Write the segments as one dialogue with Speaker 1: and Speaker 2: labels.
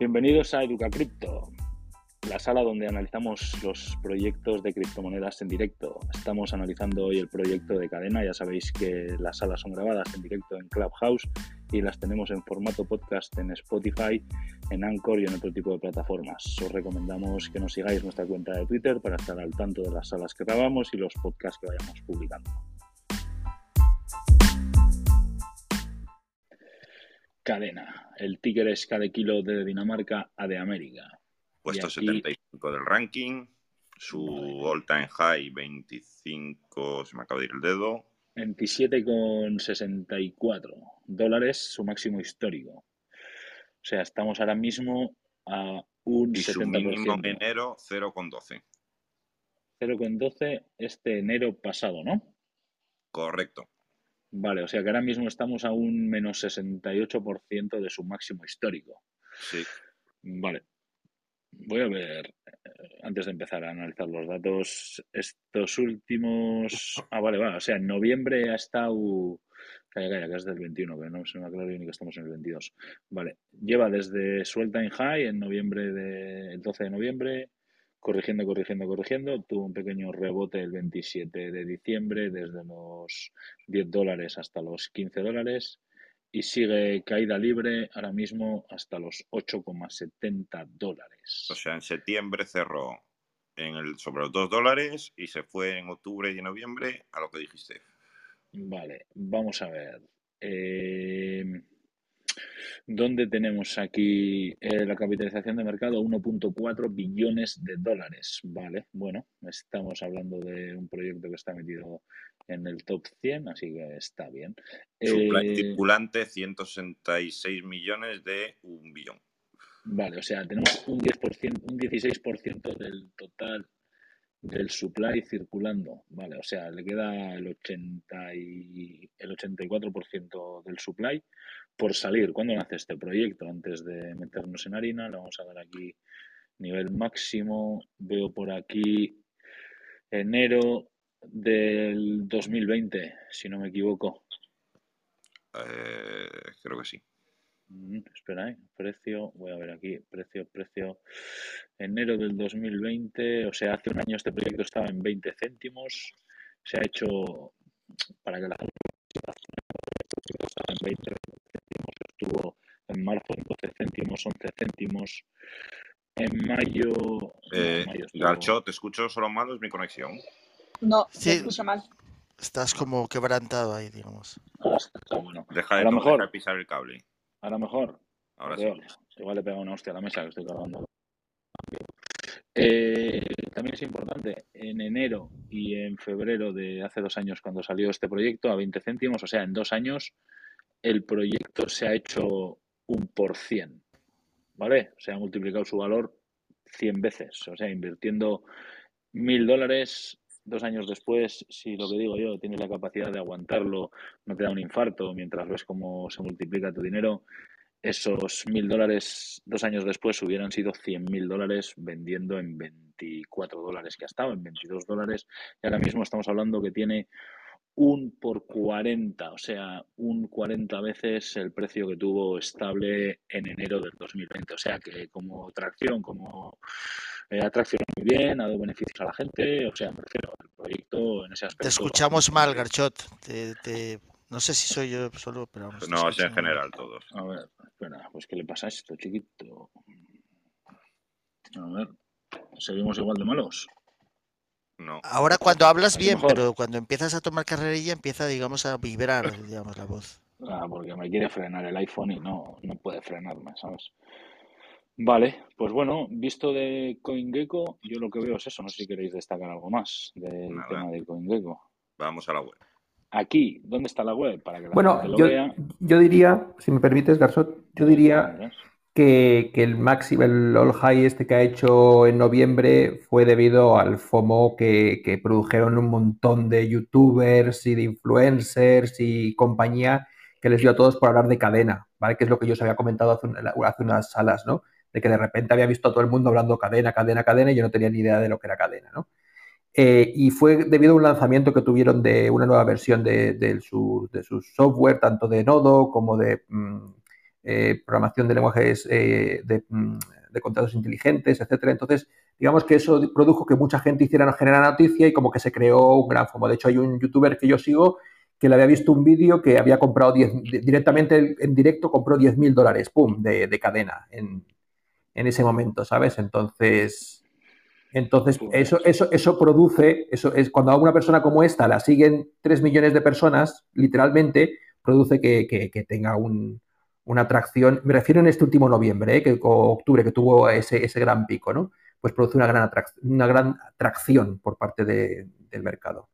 Speaker 1: Bienvenidos a EducaCrypto, la sala donde analizamos los proyectos de criptomonedas en directo. Estamos analizando hoy el proyecto de cadena. Ya sabéis que las salas son grabadas en directo en Clubhouse y las tenemos en formato podcast en Spotify, en Anchor y en otro tipo de plataformas. Os recomendamos que nos sigáis nuestra cuenta de Twitter para estar al tanto de las salas que grabamos y los podcasts que vayamos publicando. Cadena. El ticker es cada kilo de Dinamarca a de América.
Speaker 2: Puesto 75 del ranking, su all time high 25, se me acaba de ir el dedo.
Speaker 1: 27,64 dólares, su máximo histórico. O sea, estamos ahora mismo a un
Speaker 2: y
Speaker 1: 70%.
Speaker 2: Su mínimo en enero 0,12.
Speaker 1: 0,12 este enero pasado, ¿no?
Speaker 2: Correcto.
Speaker 1: Vale, o sea que ahora mismo estamos a un menos 68% de su máximo histórico.
Speaker 2: Sí.
Speaker 1: Vale. Voy a ver, eh, antes de empezar a analizar los datos, estos últimos... Ah, vale, vale. O sea, en noviembre ha estado... Calla, calla, que es del 21, que no se me aclara ni que estamos en el 22. Vale. Lleva desde su all time high en noviembre de... el 12 de noviembre corrigiendo, corrigiendo, corrigiendo. Tuvo un pequeño rebote el 27 de diciembre, desde los 10 dólares hasta los 15 dólares. Y sigue caída libre ahora mismo hasta los 8,70 dólares.
Speaker 2: O sea, en septiembre cerró en el, sobre los 2 dólares y se fue en octubre y en noviembre a lo que dijiste.
Speaker 1: Vale, vamos a ver. Eh, ¿Dónde tenemos aquí eh, la capitalización de mercado? 1.4 billones de dólares. Vale, bueno, estamos hablando de un proyecto que está metido en el top 100, así que está bien.
Speaker 2: Supply
Speaker 1: Eh,
Speaker 2: circulante 166 millones de un billón.
Speaker 1: Vale, o sea, tenemos un 10%, un 16% del total del supply circulando. Vale, o sea, le queda el 80 y el 84% del supply por salir. ¿Cuándo nace este proyecto? Antes de meternos en harina, le vamos a dar aquí nivel máximo. Veo por aquí enero del 2020, si no me equivoco.
Speaker 2: Eh, creo que sí.
Speaker 1: Mm, espera, ¿eh? Precio, voy a ver aquí, precio, precio. Enero del 2020, o sea, hace un año este proyecto estaba en 20 céntimos. Se ha hecho, para que la gente en 20 céntimos, estuvo en marzo en 12 céntimos, 11 céntimos. En mayo, no,
Speaker 2: Eh,
Speaker 1: en mayo estuvo-
Speaker 2: Garcho, te escucho solo mal, es mi conexión.
Speaker 3: No,
Speaker 4: Sí.
Speaker 3: se escucha mal.
Speaker 4: Estás como quebrantado ahí, digamos.
Speaker 1: Ah, está bueno.
Speaker 2: Deja de,
Speaker 1: A lo mejor.
Speaker 2: deja de pisar el cable.
Speaker 1: Ahora mejor.
Speaker 2: Ahora sí.
Speaker 1: Igual le pega una hostia a la mesa que estoy cargando. Eh, también es importante, en enero y en febrero de hace dos años cuando salió este proyecto a 20 céntimos, o sea, en dos años el proyecto se ha hecho un por cien, ¿vale? Se ha multiplicado su valor 100 veces, o sea, invirtiendo mil dólares dos años después, si lo que digo yo, tienes la capacidad de aguantarlo, no te da un infarto mientras ves cómo se multiplica tu dinero, esos mil dólares dos años después hubieran sido cien mil dólares vendiendo en 24 dólares que ha estado, en 22 dólares. Y ahora mismo estamos hablando que tiene un por 40, o sea, un 40 veces el precio que tuvo estable en enero del 2020. O sea que como tracción, como eh, ha traccionado muy bien, ha dado beneficios a la gente, o sea, me refiero al proyecto en ese aspecto.
Speaker 4: Te escuchamos mal, Garchot. Te, te- No sé si soy yo solo, pero vamos.
Speaker 2: No, es en general todos.
Speaker 1: A ver, espera, pues ¿qué le pasa a esto, chiquito? A ver, ¿seguimos igual de malos?
Speaker 2: No.
Speaker 4: Ahora cuando hablas bien,
Speaker 1: mejor.
Speaker 4: pero cuando empiezas a tomar carrerilla empieza, digamos, a vibrar, digamos, la voz.
Speaker 1: Ah, porque me quiere frenar el iPhone y no, no puede frenarme, ¿sabes? Vale, pues bueno, visto de CoinGecko, yo lo que veo es eso. No sé si queréis destacar algo más del
Speaker 2: Nada.
Speaker 1: tema de CoinGecko.
Speaker 2: Vamos a la web.
Speaker 1: Aquí, ¿dónde está la web? Para que la
Speaker 5: Bueno,
Speaker 1: gente lo
Speaker 5: yo,
Speaker 1: vea.
Speaker 5: yo diría, si me permites, Garzot, yo diría que, el máximo, el all high este que ha hecho en noviembre fue debido al FOMO que, que produjeron un montón de youtubers y de influencers y compañía que les dio a todos por hablar de cadena, ¿vale? Que es lo que yo os había comentado hace, hace unas salas, ¿no? De que de repente había visto a todo el mundo hablando cadena, cadena, cadena y yo no tenía ni idea de lo que era cadena, ¿no? Eh, y fue debido a un lanzamiento que tuvieron de una nueva versión de, de su, de su software, tanto de Nodo como de mm, eh, programación de lenguajes eh, de, mm, de, contratos inteligentes, etcétera. Entonces, digamos que eso produjo que mucha gente hiciera generar noticia y como que se creó un gran fomo. De hecho, hay un youtuber que yo sigo que le había visto un vídeo que había comprado 10, directamente en directo, compró 10 mil dólares, pum, de, de cadena en, en, ese momento, ¿sabes? Entonces, entonces eso, eso, eso produce, eso es cuando a una persona como esta la siguen 3 millones de personas, literalmente, produce que, que, que tenga un, una atracción, me refiero en este último noviembre, ¿eh? que, o octubre, que tuvo ese, ese gran pico, ¿no? Pues produce una gran, una gran atracción por parte de, del mercado.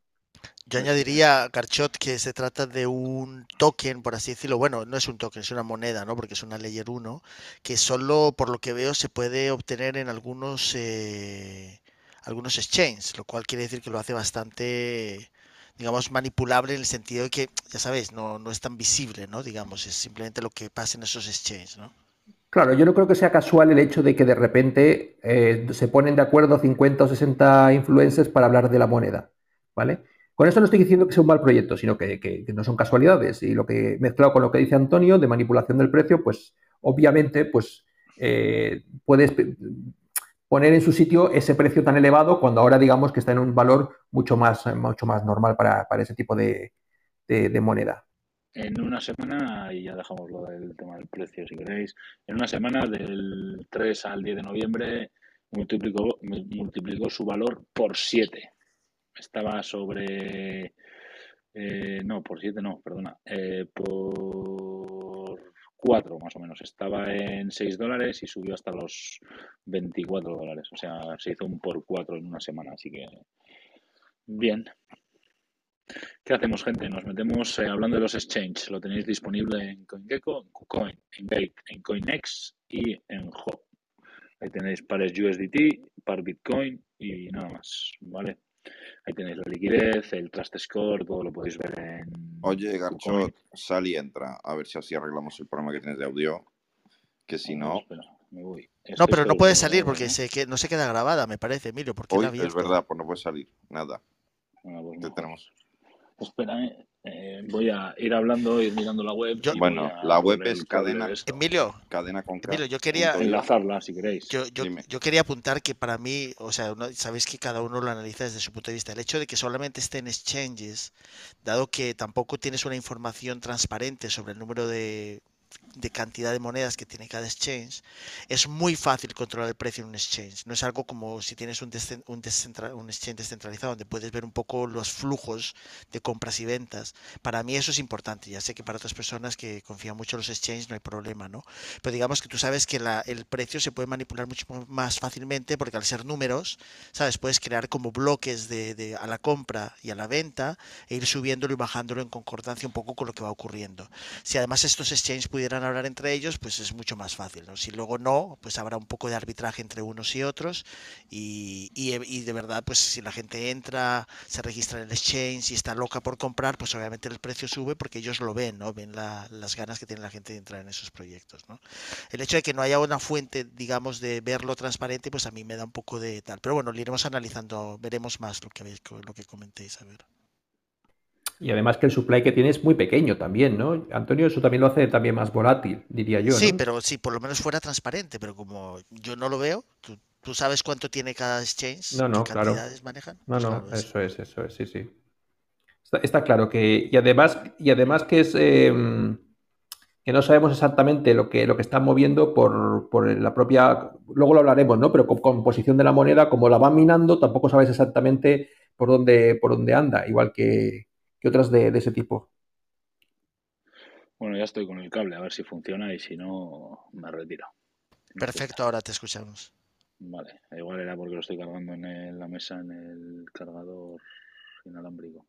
Speaker 4: Yo añadiría, Garchot, que se trata de un token, por así decirlo. Bueno, no es un token, es una moneda, ¿no? Porque es una Layer 1, que solo, por lo que veo, se puede obtener en algunos, eh, algunos exchanges, lo cual quiere decir que lo hace bastante, digamos, manipulable en el sentido de que, ya sabes, no, no es tan visible, ¿no? Digamos, es simplemente lo que pasa en esos exchanges, ¿no?
Speaker 5: Claro, yo no creo que sea casual el hecho de que de repente eh, se ponen de acuerdo 50 o 60 influencers para hablar de la moneda, ¿vale? Con esto no estoy diciendo que sea un mal proyecto, sino que, que, que, no son casualidades. Y lo que mezclado con lo que dice Antonio de manipulación del precio, pues obviamente, pues eh, puedes poner en su sitio ese precio tan elevado cuando ahora digamos que está en un valor mucho más, mucho más normal para, para ese tipo de, de, de, moneda.
Speaker 1: En una semana, y ya dejamos lo del tema del precio si queréis, en una semana del 3 al 10 de noviembre multiplicó, multiplicó su valor por 7 estaba sobre. Eh, no, por 7 no, perdona. Eh, por 4 más o menos. Estaba en 6 dólares y subió hasta los 24 dólares. O sea, se hizo un por 4 en una semana. Así que. Bien. ¿Qué hacemos, gente? Nos metemos eh, hablando de los exchanges. Lo tenéis disponible en CoinGecko, en KuCoin, en Gate, en CoinEx y en Hop. Ahí tenéis pares USDT, par Bitcoin y nada más, ¿vale? Ahí tenéis la liquidez, el trust score, todo lo podéis ver en.
Speaker 2: Oye, Garchot, sal y entra. A ver si así arreglamos el problema que tienes de audio. Que si no.
Speaker 1: Espera, me voy.
Speaker 4: No, pero no puede salir porque se, que, no se queda grabada, me parece, Emilio. Porque
Speaker 2: Hoy es verdad, pues no puede salir. Nada.
Speaker 1: Bueno, pues
Speaker 2: Te
Speaker 1: no. Espera, eh, voy a ir hablando, ir mirando la web.
Speaker 4: Yo-
Speaker 1: y
Speaker 2: Bueno, la web es cadena-.
Speaker 4: Emilio,
Speaker 2: Cadena con.
Speaker 4: Emilio, yo quería,
Speaker 1: Enlazarla si queréis.
Speaker 4: yo, yo, yo quería apuntar que para mí, o sea, uno- sabéis que cada uno lo analiza desde su punto de vista. El hecho de que solamente esté en exchanges, dado que tampoco tienes una información transparente sobre el número de, de cantidad de monedas que tiene cada exchange, es muy fácil controlar el precio en un exchange. No es algo como si tienes un, un, exchange descentralizado donde puedes ver un poco los flujos de compras y ventas. Para mí eso es importante. Ya sé que para otras personas que confían mucho en los exchanges no hay problema, ¿no? Pero digamos que tú sabes que el precio se puede manipular mucho más fácilmente porque al ser números, ¿sabes? Puedes crear como bloques de, a la compra y a la venta e ir subiéndolo y bajándolo en concordancia un poco con lo que va ocurriendo. Si además estos exchanges hablar entre ellos, pues es mucho más fácil. Si luego no, pues habrá un poco de arbitraje entre unos y otros y, de verdad, pues si la gente entra, se registra en el exchange y está loca por comprar, pues obviamente el precio sube porque ellos lo ven, ¿no? Ven la- las ganas que tiene la gente de entrar en esos proyectos. El hecho de que no haya una fuente, digamos, de verlo transparente, pues a mí me da un poco de tal. Pero bueno, lo iremos analizando, veremos más lo que, lo que comentéis, a ver.
Speaker 5: Y además que el supply que tiene es muy pequeño también, ¿no? Antonio, eso también lo hace también más volátil, diría yo.
Speaker 4: Sí,
Speaker 5: ¿no?
Speaker 4: pero si por lo menos fuera transparente, pero como yo no lo veo, ¿tú, tú sabes cuánto tiene cada exchange?
Speaker 5: No, no,
Speaker 4: ¿Qué
Speaker 5: claro.
Speaker 4: cantidades manejan?
Speaker 5: No,
Speaker 4: Pues
Speaker 5: no,
Speaker 4: claro, es-
Speaker 5: eso es, eso es, sí, sí. Está, está claro que, y además, y además que es eh, que no sabemos exactamente lo que, lo que están moviendo por, por la propia, luego lo hablaremos, ¿no? Pero con composición de la moneda, como la van minando, tampoco sabes exactamente por dónde, por dónde anda, igual que, que otras de, de ese tipo.
Speaker 1: Bueno, ya estoy con el cable, a ver si funciona y si no, me retiro.
Speaker 4: Perfecto, ahora te escuchamos.
Speaker 1: Vale, igual era porque lo estoy cargando en el- la mesa, en el cargador inalámbrico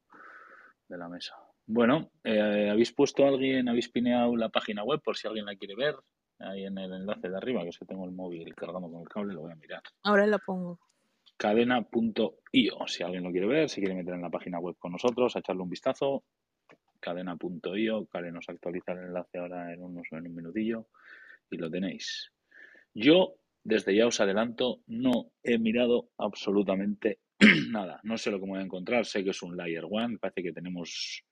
Speaker 1: de la mesa. Bueno, eh, ¿habéis puesto a alguien, habéis pineado la página web por si alguien la quiere ver? Ahí en el enlace de arriba, que es que tengo el móvil cargando con el cable, lo voy a mirar.
Speaker 3: Ahora la pongo.
Speaker 1: Cadena.io, si alguien lo quiere ver, si quiere meter en la página web con nosotros, a echarle un vistazo. Cadena.io, Karen nos actualiza el enlace ahora en, unos, en un minutillo y lo tenéis. Yo, desde ya os adelanto, no he mirado absolutamente nada. No sé lo que me voy a encontrar. Sé que es un Layer 1. Parece que tenemos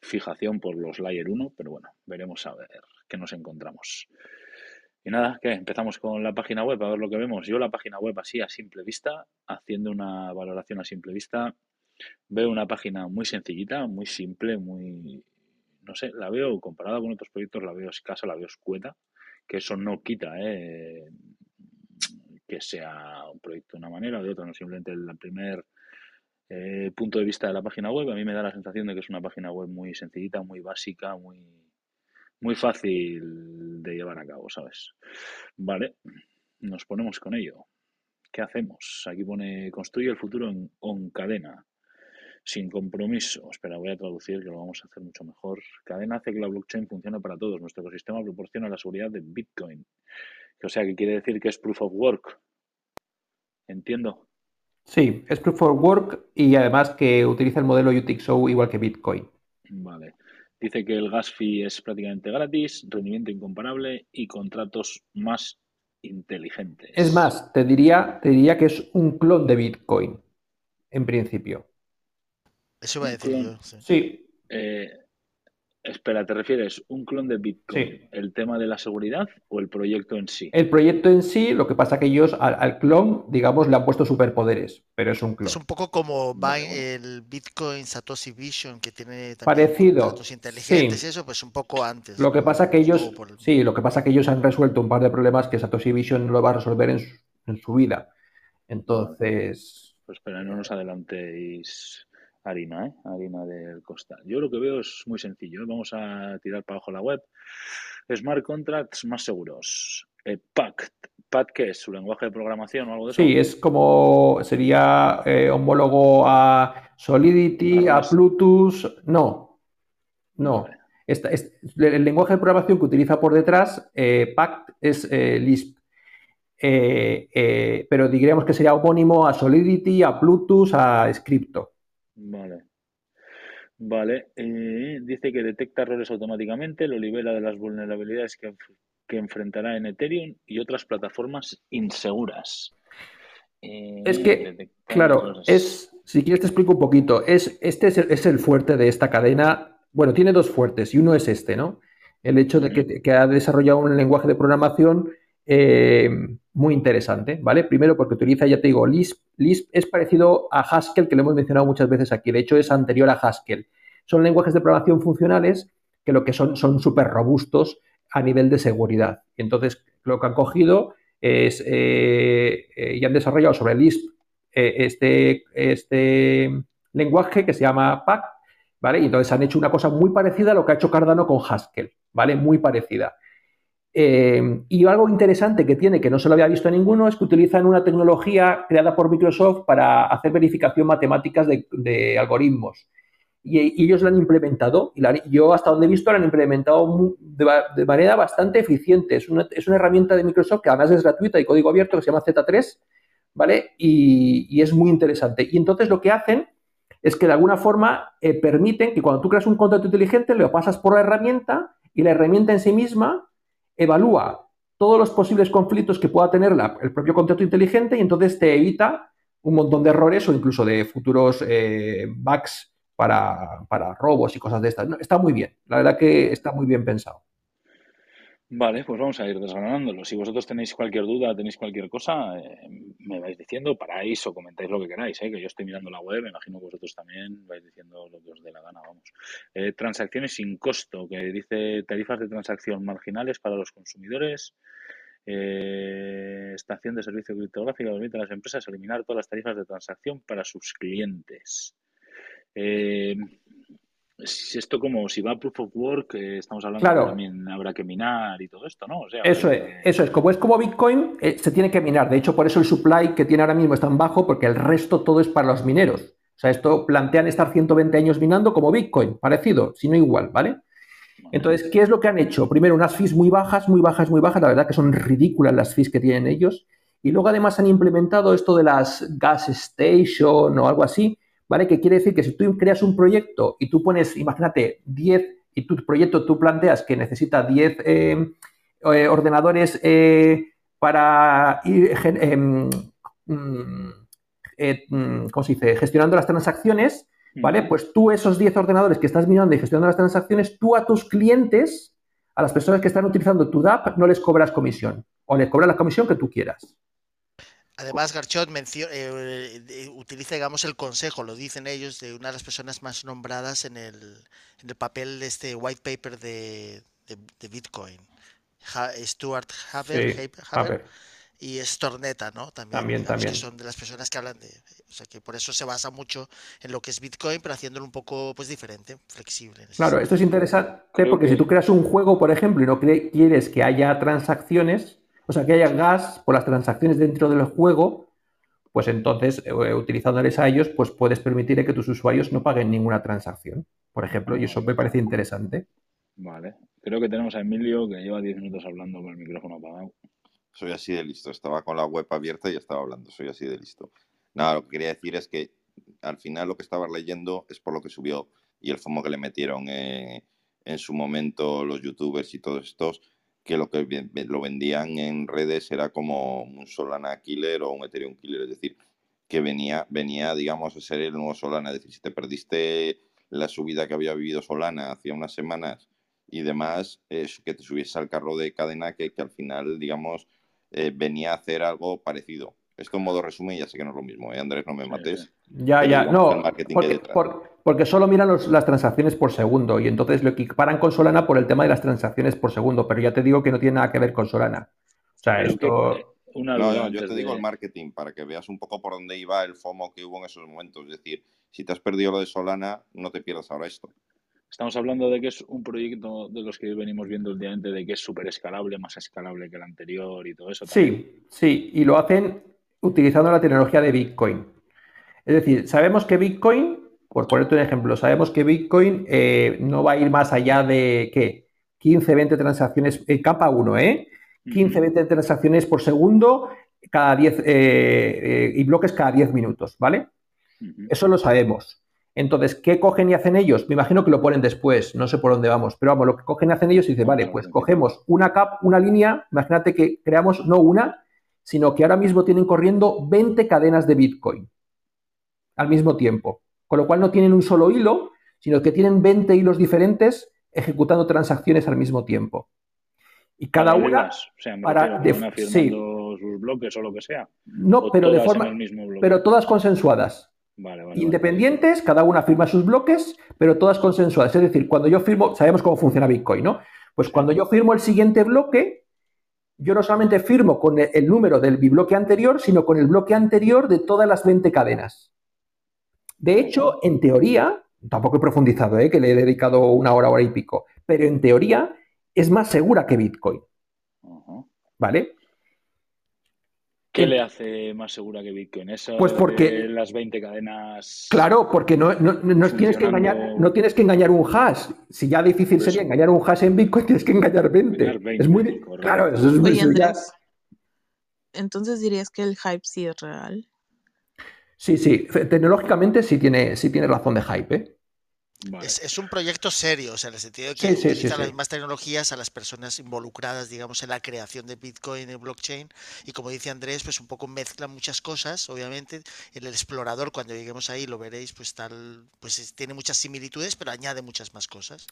Speaker 1: fijación por los Layer 1, pero bueno, veremos a ver que nos encontramos. Y nada, ¿qué? Empezamos con la página web, a ver lo que vemos. Yo la página web así a simple vista, haciendo una valoración a simple vista, veo una página muy sencillita, muy simple, muy, no sé, la veo comparada con otros proyectos, la veo escasa, la veo escueta, que eso no quita ¿eh? que sea un proyecto de una manera o de otra, no simplemente el primer eh, punto de vista de la página web, a mí me da la sensación de que es una página web muy sencillita, muy básica, muy, muy fácil de llevar a cabo, ¿sabes? Vale, nos ponemos con ello. ¿Qué hacemos? Aquí pone construye el futuro en cadena, sin compromiso. Espera, voy a traducir que lo vamos a hacer mucho mejor. Cadena hace que la blockchain funcione para todos. Nuestro ecosistema proporciona la seguridad de Bitcoin. O sea, que quiere decir que es proof of work. Entiendo.
Speaker 5: Sí, es proof of work y además que utiliza el modelo UTXO igual que Bitcoin.
Speaker 1: Vale. Dice que el gas fee es prácticamente gratis, rendimiento incomparable y contratos más inteligentes.
Speaker 5: Es más, te diría, te diría que es un clon de Bitcoin, en principio.
Speaker 4: Eso va a decir yo.
Speaker 5: Sí.
Speaker 1: Eh, Espera, ¿te refieres un clon de Bitcoin? ¿El tema de la seguridad o el proyecto en sí?
Speaker 5: El proyecto en sí, lo que pasa que ellos al, clon, digamos, le han puesto superpoderes, pero es un clon.
Speaker 4: Es un poco como el Bitcoin Satoshi Vision que tiene
Speaker 5: parecido
Speaker 4: datos inteligentes y eso, pues un poco antes.
Speaker 5: Lo que pasa que ellos, sí, lo que pasa que ellos han resuelto un par de problemas que Satoshi Vision no lo va a resolver en su, en su vida. Entonces.
Speaker 1: Pues espera, no nos adelantéis harina, ¿eh? harina del costal. Yo lo que veo es muy sencillo. ¿eh? Vamos a tirar para abajo la web. Smart contracts más seguros. Eh, Pact. ¿Pact qué es? ¿Su lenguaje de programación o algo de eso?
Speaker 5: Sí, es como sería eh, homólogo a Solidity, a Plutus. No, no. el lenguaje de programación que utiliza por detrás, Pact, es Lisp. pero diríamos que sería homónimo a Solidity, a Plutus, a Scripto.
Speaker 1: Vale. Vale. Eh, dice que detecta errores automáticamente, lo libera de las vulnerabilidades que, enfrentará en Ethereum y otras plataformas inseguras.
Speaker 5: Eh, es que, claro, es, si quieres te explico un poquito. Es, este es el, fuerte de esta cadena. Bueno, tiene dos fuertes y uno es este, ¿no? El hecho de que, que ha desarrollado un lenguaje de programación eh, muy interesante, ¿vale? Primero porque utiliza, ya te digo, Lisp. Lisp es parecido a Haskell, que lo hemos mencionado muchas veces aquí. De hecho, es anterior a Haskell. Son lenguajes de programación funcionales que lo que son son súper robustos a nivel de seguridad. Entonces, lo que han cogido es eh, eh, y han desarrollado sobre Lisp este, este lenguaje que se llama PAC, ¿vale? Y entonces han hecho una cosa muy parecida a lo que ha hecho Cardano con Haskell, ¿vale? Muy parecida. Eh, y algo interesante que tiene, que no se lo había visto a ninguno, es que utilizan una tecnología creada por Microsoft para hacer verificación matemáticas de, algoritmos. Y, ellos la han implementado, y yo hasta donde he visto la han implementado de, manera bastante eficiente. Es una, herramienta de Microsoft que además es gratuita y código abierto que se llama Z3, ¿vale? Y, es muy interesante. Y entonces lo que hacen es que de alguna forma eh, permiten que cuando tú creas un contrato inteligente lo pasas por la herramienta y la herramienta en sí misma evalúa todos los posibles conflictos que pueda tener el propio contrato inteligente y entonces te evita un montón de errores o incluso de futuros eh, bugs para, robos y cosas de estas. está muy bien, la verdad que está muy bien pensado.
Speaker 1: Vale, pues vamos a ir desgranándolo. Si vosotros tenéis cualquier duda, tenéis cualquier cosa, eh, me vais diciendo, paráis o comentáis lo que queráis, eh, que yo estoy mirando la web, me imagino que vosotros también vais diciendo lo que os dé la gana, vamos. Eh, transacciones sin costo, que dice tarifas de transacción marginales para los consumidores. estación de servicio criptográfico permite a las empresas eliminar todas las tarifas de transacción para sus clientes. Eh, si esto como si va a Proof of Work, eh, estamos hablando que también habrá que minar y todo esto, ¿no?
Speaker 5: eso es, eso es. Como es como Bitcoin, eh, se tiene que minar. De hecho, por eso el supply que tiene ahora mismo es tan bajo, porque el resto todo es para los mineros. O sea, esto plantean estar 120 años minando como Bitcoin, parecido, si no igual, ¿vale? Entonces, ¿qué es lo que han hecho? Primero, unas fees muy bajas, muy bajas, muy bajas. La verdad que son ridículas las fees que tienen ellos. Y luego, además, han implementado esto de las gas station o algo así, ¿vale? Que quiere decir que si tú creas un proyecto y tú pones, imagínate, 10 y tu proyecto tú planteas que necesita 10 eh, eh, ordenadores eh, para ir, em, mm, mm, ¿cómo se dice? Gestionando las transacciones, ¿vale? Pues tú esos 10 ordenadores que estás mirando y gestionando las transacciones, tú a tus clientes, a las personas que están utilizando tu DAP no les cobras comisión o les cobras la comisión que tú quieras.
Speaker 4: Además, Garchot eh, utiliza, digamos, el consejo, lo dicen ellos, de una de las personas más nombradas en el, en el papel de este white paper de, de, Bitcoin. Stuart Haber, y Storneta, ¿no?
Speaker 5: También, también, Que
Speaker 4: son de las personas que hablan de... O sea, que por eso se basa mucho en lo que es Bitcoin, pero haciéndolo un poco pues diferente, flexible.
Speaker 5: Claro, esto es interesante porque si tú creas un juego, por ejemplo, y no quieres que haya transacciones, o sea, que haya gas por las transacciones dentro del juego, pues entonces, eh, utilizándoles a ellos, pues puedes permitir que tus usuarios no paguen ninguna transacción, por ejemplo, y eso me parece interesante.
Speaker 1: Vale. Creo que tenemos a Emilio que lleva 10 minutos hablando con el micrófono apagado.
Speaker 2: Soy así de listo. Estaba con la web abierta y estaba hablando. Soy así de listo. Nada, lo que quería decir es que al final lo que estaba leyendo es por lo que subió y el FOMO que le metieron eh, en su momento los youtubers y todos estos que lo que lo vendían en redes era como un Solana killer o un Ethereum killer, es decir, que venía, venía, digamos, a ser el nuevo Solana. Es decir, si te perdiste la subida que había vivido Solana hacía unas semanas y demás, es que te subiese al carro de cadena que, que al final, digamos, eh, venía a hacer algo parecido. Esto en modo resumen, ya sé que no es lo mismo, ¿eh? Andrés, no me mates.
Speaker 5: Ya, ya, no, porque, solo miran las transacciones por segundo y entonces lo equiparan con Solana por el tema de las transacciones por segundo, pero ya te digo que no tiene nada que ver con Solana. O sea, esto...
Speaker 2: no, yo te digo el marketing para que veas un poco por dónde iba el FOMO que hubo en esos momentos. Es decir, si te has perdido lo de Solana, no te pierdas ahora esto.
Speaker 1: Estamos hablando de que es un proyecto de los que venimos viendo últimamente, de que es súper escalable, más escalable que el anterior y todo eso.
Speaker 5: Sí, sí, y lo hacen utilizando la tecnología de Bitcoin. Es decir, sabemos que Bitcoin, por ponerte un ejemplo, sabemos que Bitcoin eh, no va a ir más allá de, ¿qué? 15, 20 transacciones, en capa 1, ¿eh? 15, 20 transacciones por segundo cada 10 eh, eh, y bloques cada 10 minutos, ¿vale? Eso lo sabemos. Entonces, ¿qué cogen y hacen ellos? Me imagino que lo ponen después, no sé por dónde vamos, pero vamos, lo que cogen y hacen ellos y dicen, vale, pues cogemos una cap, una línea, imagínate que creamos no una, sino que ahora mismo tienen corriendo 20 cadenas de Bitcoin al mismo tiempo, con lo cual no tienen un solo hilo, sino que tienen 20 hilos diferentes ejecutando transacciones al mismo tiempo. Y cada una
Speaker 1: para sus bloques o lo que sea.
Speaker 5: No, pero de forma pero todas consensuadas. Independientes, cada una firma sus bloques, pero todas consensuadas. Es decir, cuando yo firmo, sabemos cómo funciona Bitcoin, ¿no? Pues cuando yo firmo el siguiente bloque, yo no solamente firmo con el, número del bloque anterior, sino con el bloque anterior de todas las 20 cadenas. De hecho, en teoría, tampoco he profundizado, ¿eh? que le he dedicado una hora, hora y pico, pero en teoría es más segura que Bitcoin. ¿Vale?
Speaker 1: ¿Qué le hace más segura que Bitcoin?
Speaker 5: Eso pues porque
Speaker 1: las 20 cadenas.
Speaker 5: Claro, porque no, tienes que engañar, no tienes que engañar un hash. Si ya difícil pues sería engañar un hash en Bitcoin, tienes que engañar 20. es muy claro, eso es muy
Speaker 3: Entonces dirías que el hype sí es real.
Speaker 5: Sí, sí, tecnológicamente sí tiene, sí tiene razón de hype. ¿eh?
Speaker 4: Es, un proyecto serio, o sea, en el sentido de que utiliza las mismas tecnologías a las personas involucradas, digamos, en la creación de Bitcoin y blockchain. Y como dice Andrés, pues un poco mezcla muchas cosas, obviamente. En el explorador, cuando lleguemos ahí, lo veréis, pues tal, pues tiene muchas similitudes, pero añade muchas más cosas.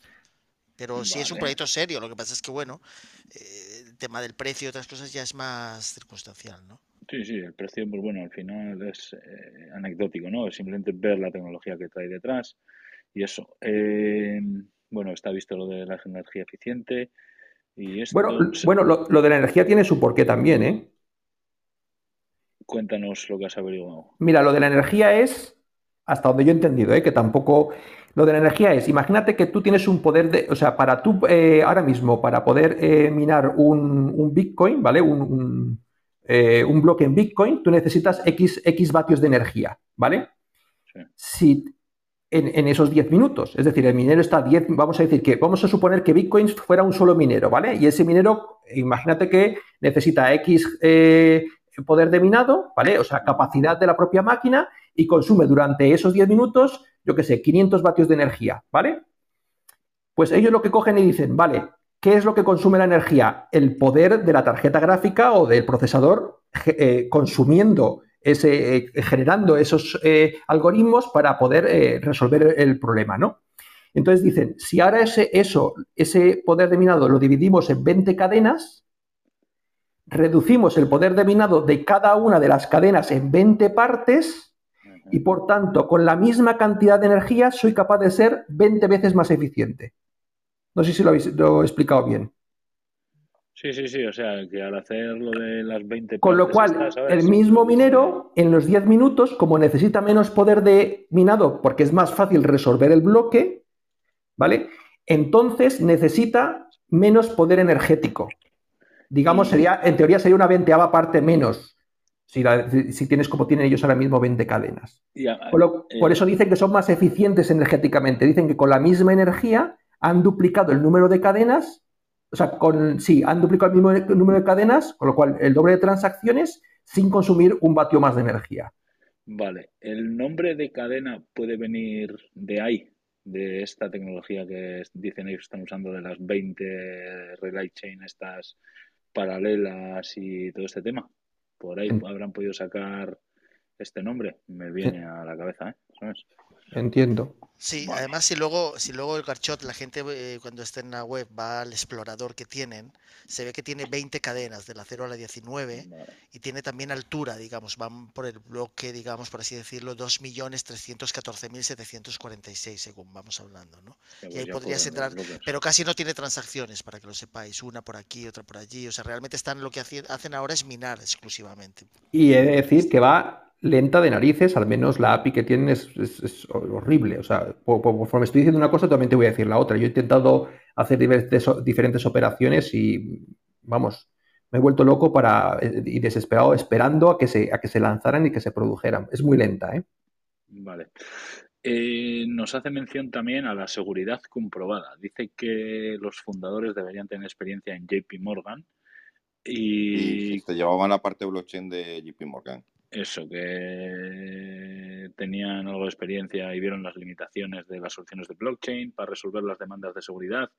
Speaker 4: Pero sí es un proyecto serio, lo que pasa es que, bueno, eh, el tema del precio y otras cosas ya es más circunstancial, ¿no?
Speaker 1: Sí, sí, el precio, pues bueno, al final es eh, anecdótico, ¿no? Es simplemente ver la tecnología que trae detrás y eso. Eh, bueno, está visto lo de la energía eficiente. Y esto,
Speaker 5: bueno, bueno lo, de la energía tiene su porqué también, ¿eh?
Speaker 1: Cuéntanos lo que has averiguado.
Speaker 5: Mira, lo de la energía es, hasta donde yo he entendido, ¿eh? que tampoco... Lo de la energía es, imagínate que tú tienes un poder de, o sea, para tú, eh, ahora mismo, para poder eh, minar un, Bitcoin, ¿vale? Un, un, bloque en Bitcoin, tú necesitas X, X vatios de energía, ¿vale? Sí. Si en, esos 10 minutos. Es decir, el minero está 10, vamos a decir que, vamos a suponer que Bitcoin fuera un solo minero, ¿vale? Y ese minero, imagínate que necesita X eh, poder de minado, ¿vale? O sea, capacidad de la propia máquina y consume durante esos 10 minutos, yo qué sé, 500 vatios de energía, ¿vale? Pues ellos lo que cogen y dicen, vale, ¿qué es lo que consume la energía? El poder de la tarjeta gráfica o del procesador eh, consumiendo eh, generando esos eh, algoritmos para poder eh, resolver el problema, ¿no? Entonces dicen, si ahora ese poder de minado lo dividimos en 20 cadenas, reducimos el poder de minado de cada una de las cadenas en 20 partes y por tanto, con la misma cantidad de energía soy capaz de ser 20 veces más eficiente. No sé si lo, habéis, lo he explicado bien.
Speaker 1: Sí, sí, sí, o sea, que al hacer lo de las 20
Speaker 5: Con lo cual, el mismo minero, en los 10 minutos, como necesita menos poder de minado, porque es más fácil resolver el bloque, ¿vale? Entonces necesita menos poder energético. Digamos, sería, en teoría sería una veinteava parte menos, si, si, tienes como tienen ellos ahora mismo 20 cadenas. por, por
Speaker 1: eh,
Speaker 5: eso dicen que son más eficientes energéticamente. Dicen que con la misma energía han duplicado el número de cadenas o sea, con, sí, han duplicado el mismo número de cadenas, con lo cual el doble de transacciones sin consumir un vatio más de energía.
Speaker 1: Vale, ¿el nombre de cadena puede venir de ahí, de esta tecnología que dicen ellos que están usando de las 20 relay chain estas paralelas y todo este tema? Por ahí habrán podido sacar este nombre, me viene a la cabeza, ¿eh? ¿Sabes?
Speaker 5: Entiendo.
Speaker 4: Sí, además si luego, si luego el Garchot, la gente eh, cuando esté en la web va al explorador que tienen, se ve que tiene 20 cadenas de la 0 a la 19 y tiene también altura, digamos, van por el bloque, digamos, por así decirlo, 2.314.746 según vamos hablando, ¿no? y ahí podrías entrar, pero casi no tiene transacciones, para que lo sepáis, una por aquí, otra por allí, o sea, realmente están lo que hacen ahora es minar exclusivamente.
Speaker 5: Y he de decir que va lenta de narices, al menos la API que tienen es, horrible. O sea, conforme estoy diciendo una cosa, también te voy a decir la otra. Yo he intentado hacer diferentes, diferentes operaciones y, vamos, me he vuelto loco para, eh, y desesperado esperando a que, se, a que se lanzaran y que se produjeran. Es muy lenta, ¿eh?
Speaker 1: Vale. Eh, nos hace mención también a la seguridad comprobada. Dice que los fundadores deberían tener experiencia en JP Morgan y...
Speaker 2: y te llevaban la parte blockchain de JP Morgan
Speaker 1: eso, que tenían algo de experiencia y vieron las limitaciones de las soluciones de blockchain para resolver las demandas de seguridad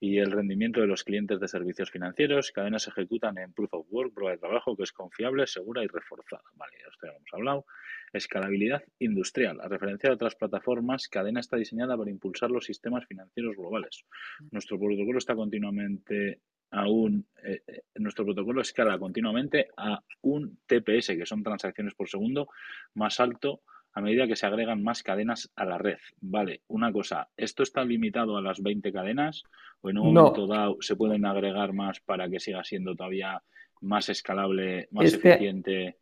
Speaker 1: y el rendimiento de los clientes de servicios financieros. Cadenas se ejecutan en Proof of Work, prueba de trabajo, que es confiable, segura y reforzada. Vale, ya ya hemos hablado. Escalabilidad industrial. A referencia de otras plataformas, Cadena está diseñada para impulsar los sistemas financieros globales. Nuestro protocolo está continuamente a un, eh, eh, nuestro protocolo escala continuamente a un TPS, que son transacciones por segundo, más alto a medida que se agregan más cadenas a la red. Vale, una cosa, ¿esto está limitado a las 20 cadenas o en un momento dado se pueden agregar más para que siga siendo todavía más escalable, más
Speaker 5: Este-
Speaker 1: eficiente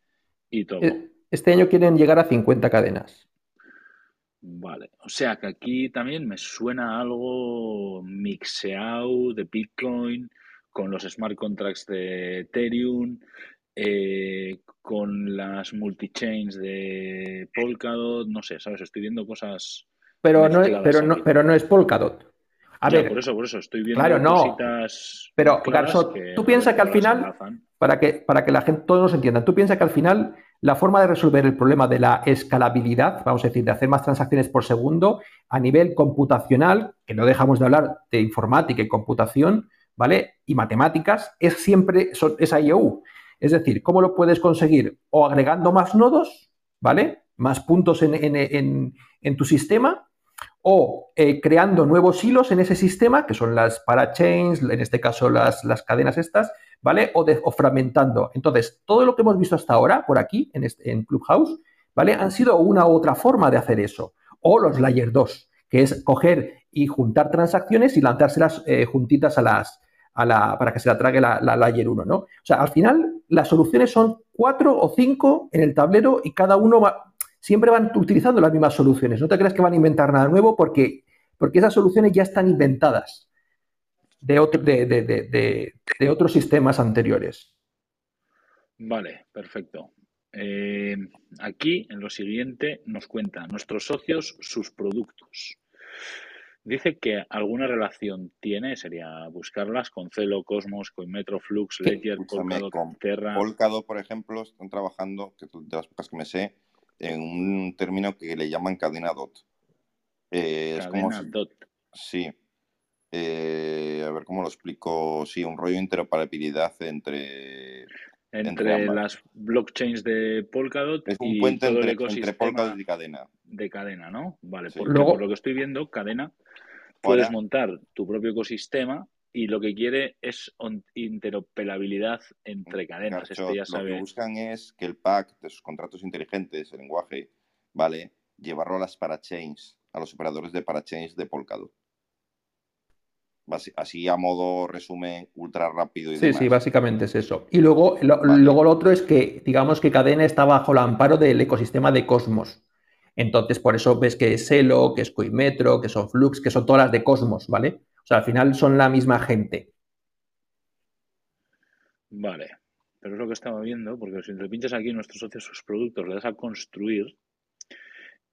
Speaker 1: y todo?
Speaker 5: Este año quieren llegar a 50 cadenas.
Speaker 1: Vale, o sea que aquí también me suena algo mixeado de Bitcoin con los smart contracts de Ethereum, eh, con las multichains de Polkadot, no sé, ¿sabes? Estoy viendo cosas.
Speaker 5: Pero no, es, pero, no, pero no es Polkadot. A
Speaker 1: Ya,
Speaker 5: ver,
Speaker 1: por eso, por eso, estoy viendo
Speaker 5: claro, no.
Speaker 1: cositas.
Speaker 5: Pero, Garzón, tú piensas que al final- para que, para que la gente, todos nos entiendan, tú piensas que al final la forma de resolver el problema de la escalabilidad, vamos a decir, de hacer más transacciones por segundo a nivel computacional, que no dejamos de hablar de informática y computación, ¿vale? Y matemáticas, es siempre son- es IOU. Es decir, ¿cómo lo puedes conseguir? O agregando más nodos, ¿vale? Más puntos en, en- en- en tu sistema, o eh, creando nuevos hilos en ese sistema, que son las parachains, en este caso las, las cadenas estas, ¿vale? O, de- o fragmentando. Entonces, todo lo que hemos visto hasta ahora, por aquí, en, este- en Clubhouse, ¿vale? Han sido una u otra forma de hacer eso. O los Layer 2, que es coger y juntar transacciones y lanzárselas eh, juntitas a las, a la, para que se la trague la, la Layer 1, ¿no? O sea, al final, las soluciones son cuatro o cinco en el tablero y cada uno va, siempre van utilizando las mismas soluciones. No te creas que van a inventar nada nuevo porque, porque esas soluciones ya están inventadas de, otro- de, de- de- de- otros sistemas anteriores.
Speaker 1: Vale, perfecto. Eh, aquí, en lo siguiente, nos cuenta nuestros socios, sus productos. Dice que alguna relación tiene, sería buscarlas con Celo, Cosmos, Coinmetro, Flux,
Speaker 5: Sí.
Speaker 1: Ledger, Polkadot,
Speaker 2: con
Speaker 1: Terra.
Speaker 2: Polkadot, por ejemplo, están trabajando, que de las pocas que me sé, en un término que le llaman cadena DOT. Eh, es como
Speaker 1: Cadena
Speaker 2: si-
Speaker 1: DOT.
Speaker 2: Sí. Eh, a ver cómo lo explico. Sí, un rollo de interoperabilidad entre.
Speaker 1: Entre
Speaker 2: entre
Speaker 1: las blockchains de Polkadot
Speaker 2: Es un
Speaker 1: y
Speaker 2: puente
Speaker 1: todo el
Speaker 2: entre, entre
Speaker 1: ecosistema
Speaker 2: Polkadot y cadena.
Speaker 1: de cadena, ¿no? Vale,
Speaker 2: Sí.
Speaker 1: porque
Speaker 5: Luego-
Speaker 1: por lo que estoy viendo, cadena puedes montar tu propio ecosistema y lo que quiere es interoperabilidad entre cadenas.
Speaker 2: Ya Lo que buscan es que el pack de sus contratos inteligentes, el lenguaje, ¿vale? Llevarlo a las parachains, a los operadores de parachains de Polkadot. Así a modo resumen ultra rápido y
Speaker 5: Sí, sí, básicamente es eso. Y luego lo, luego lo otro es que, digamos que Cadena está bajo el amparo del ecosistema de Cosmos. Entonces, por eso ves que es Elo, que es Coimetro, que son Flux, que son todas las de Cosmos, ¿vale? O sea, al final son la misma gente.
Speaker 1: Vale, pero es lo que estaba viendo, porque si te pinchas aquí nuestros socios sus productos, le das a construir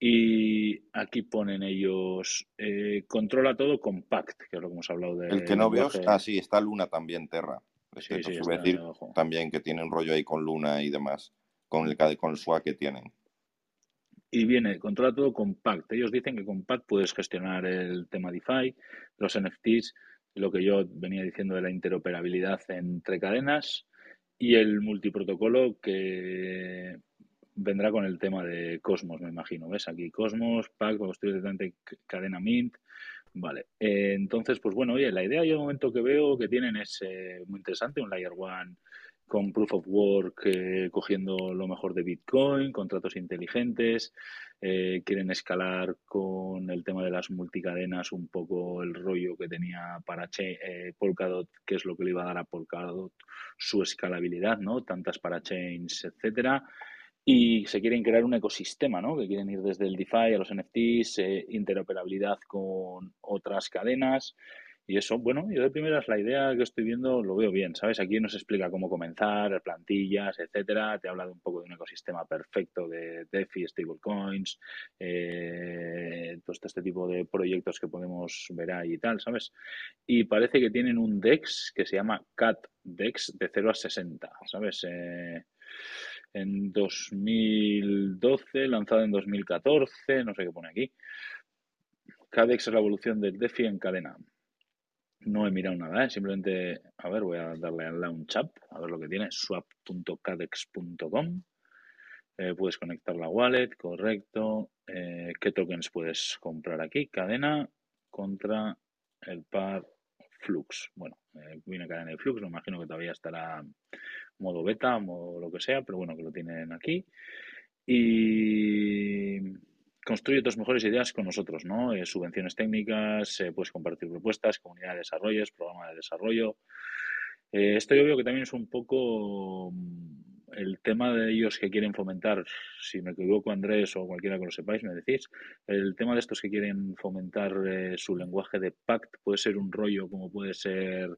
Speaker 1: y aquí ponen ellos eh, controla todo compact, que es lo que hemos hablado de.
Speaker 2: El que no veo, ah, sí, está Luna también, Terra. sí, decir también que tiene un rollo ahí con Luna y demás, con el, con el SWA que tienen
Speaker 1: y viene, controla todo Compact. Ellos dicen que Compact puedes gestionar el tema DeFi, los NFTs, lo que yo venía diciendo de la interoperabilidad entre cadenas y el multiprotocolo que vendrá con el tema de Cosmos, me imagino. ¿Ves? Aquí Cosmos, Pack, construir cadena Mint. Vale. Eh, entonces, pues bueno, oye, la idea yo de momento que veo que tienen es eh, muy interesante, un Layer One con Proof of Work eh, cogiendo lo mejor de Bitcoin, contratos inteligentes, eh, quieren escalar con el tema de las multicadenas un poco el rollo que tenía para eh, Polkadot, que es lo que le iba a dar a Polkadot su escalabilidad, ¿no? Tantas parachains, etcétera. Y se quieren crear un ecosistema, ¿no? Que quieren ir desde el DeFi a los NFTs, interoperabilidad con otras cadenas. Y eso, bueno, yo de primeras la idea que estoy viendo lo veo bien, ¿sabes? Aquí nos explica cómo comenzar, plantillas, etcétera. Te habla de un poco de un ecosistema perfecto de DeFi, stablecoins, eh, todo este tipo de proyectos que podemos ver ahí y tal, ¿sabes? Y parece que tienen un DEX que se llama CAT DEX de 0 a 60, ¿sabes? Eh, en 2012, lanzado en 2014, no sé qué pone aquí. CADEX es la evolución del DeFi en cadena. No he mirado nada, ¿eh? simplemente, a ver, voy a darle al Launch App, a ver lo que tiene, swap.cadex.com. Eh, puedes conectar la wallet, correcto. Eh, ¿Qué tokens puedes comprar aquí? Cadena contra el par Flux. Bueno, viene cadena de Flux, me imagino que todavía estará modo beta, modo lo que sea, pero bueno, que lo tienen aquí. Y construye tus mejores ideas con nosotros, ¿no? Eh, subvenciones técnicas, eh, puedes compartir propuestas, comunidad de desarrollo, programa de desarrollo. Eh, esto yo veo que también es un poco mm, el tema de ellos que quieren fomentar, si me equivoco Andrés o cualquiera que lo sepáis, me decís, el tema de estos que quieren fomentar su lenguaje de PACT puede ser un rollo como puede ser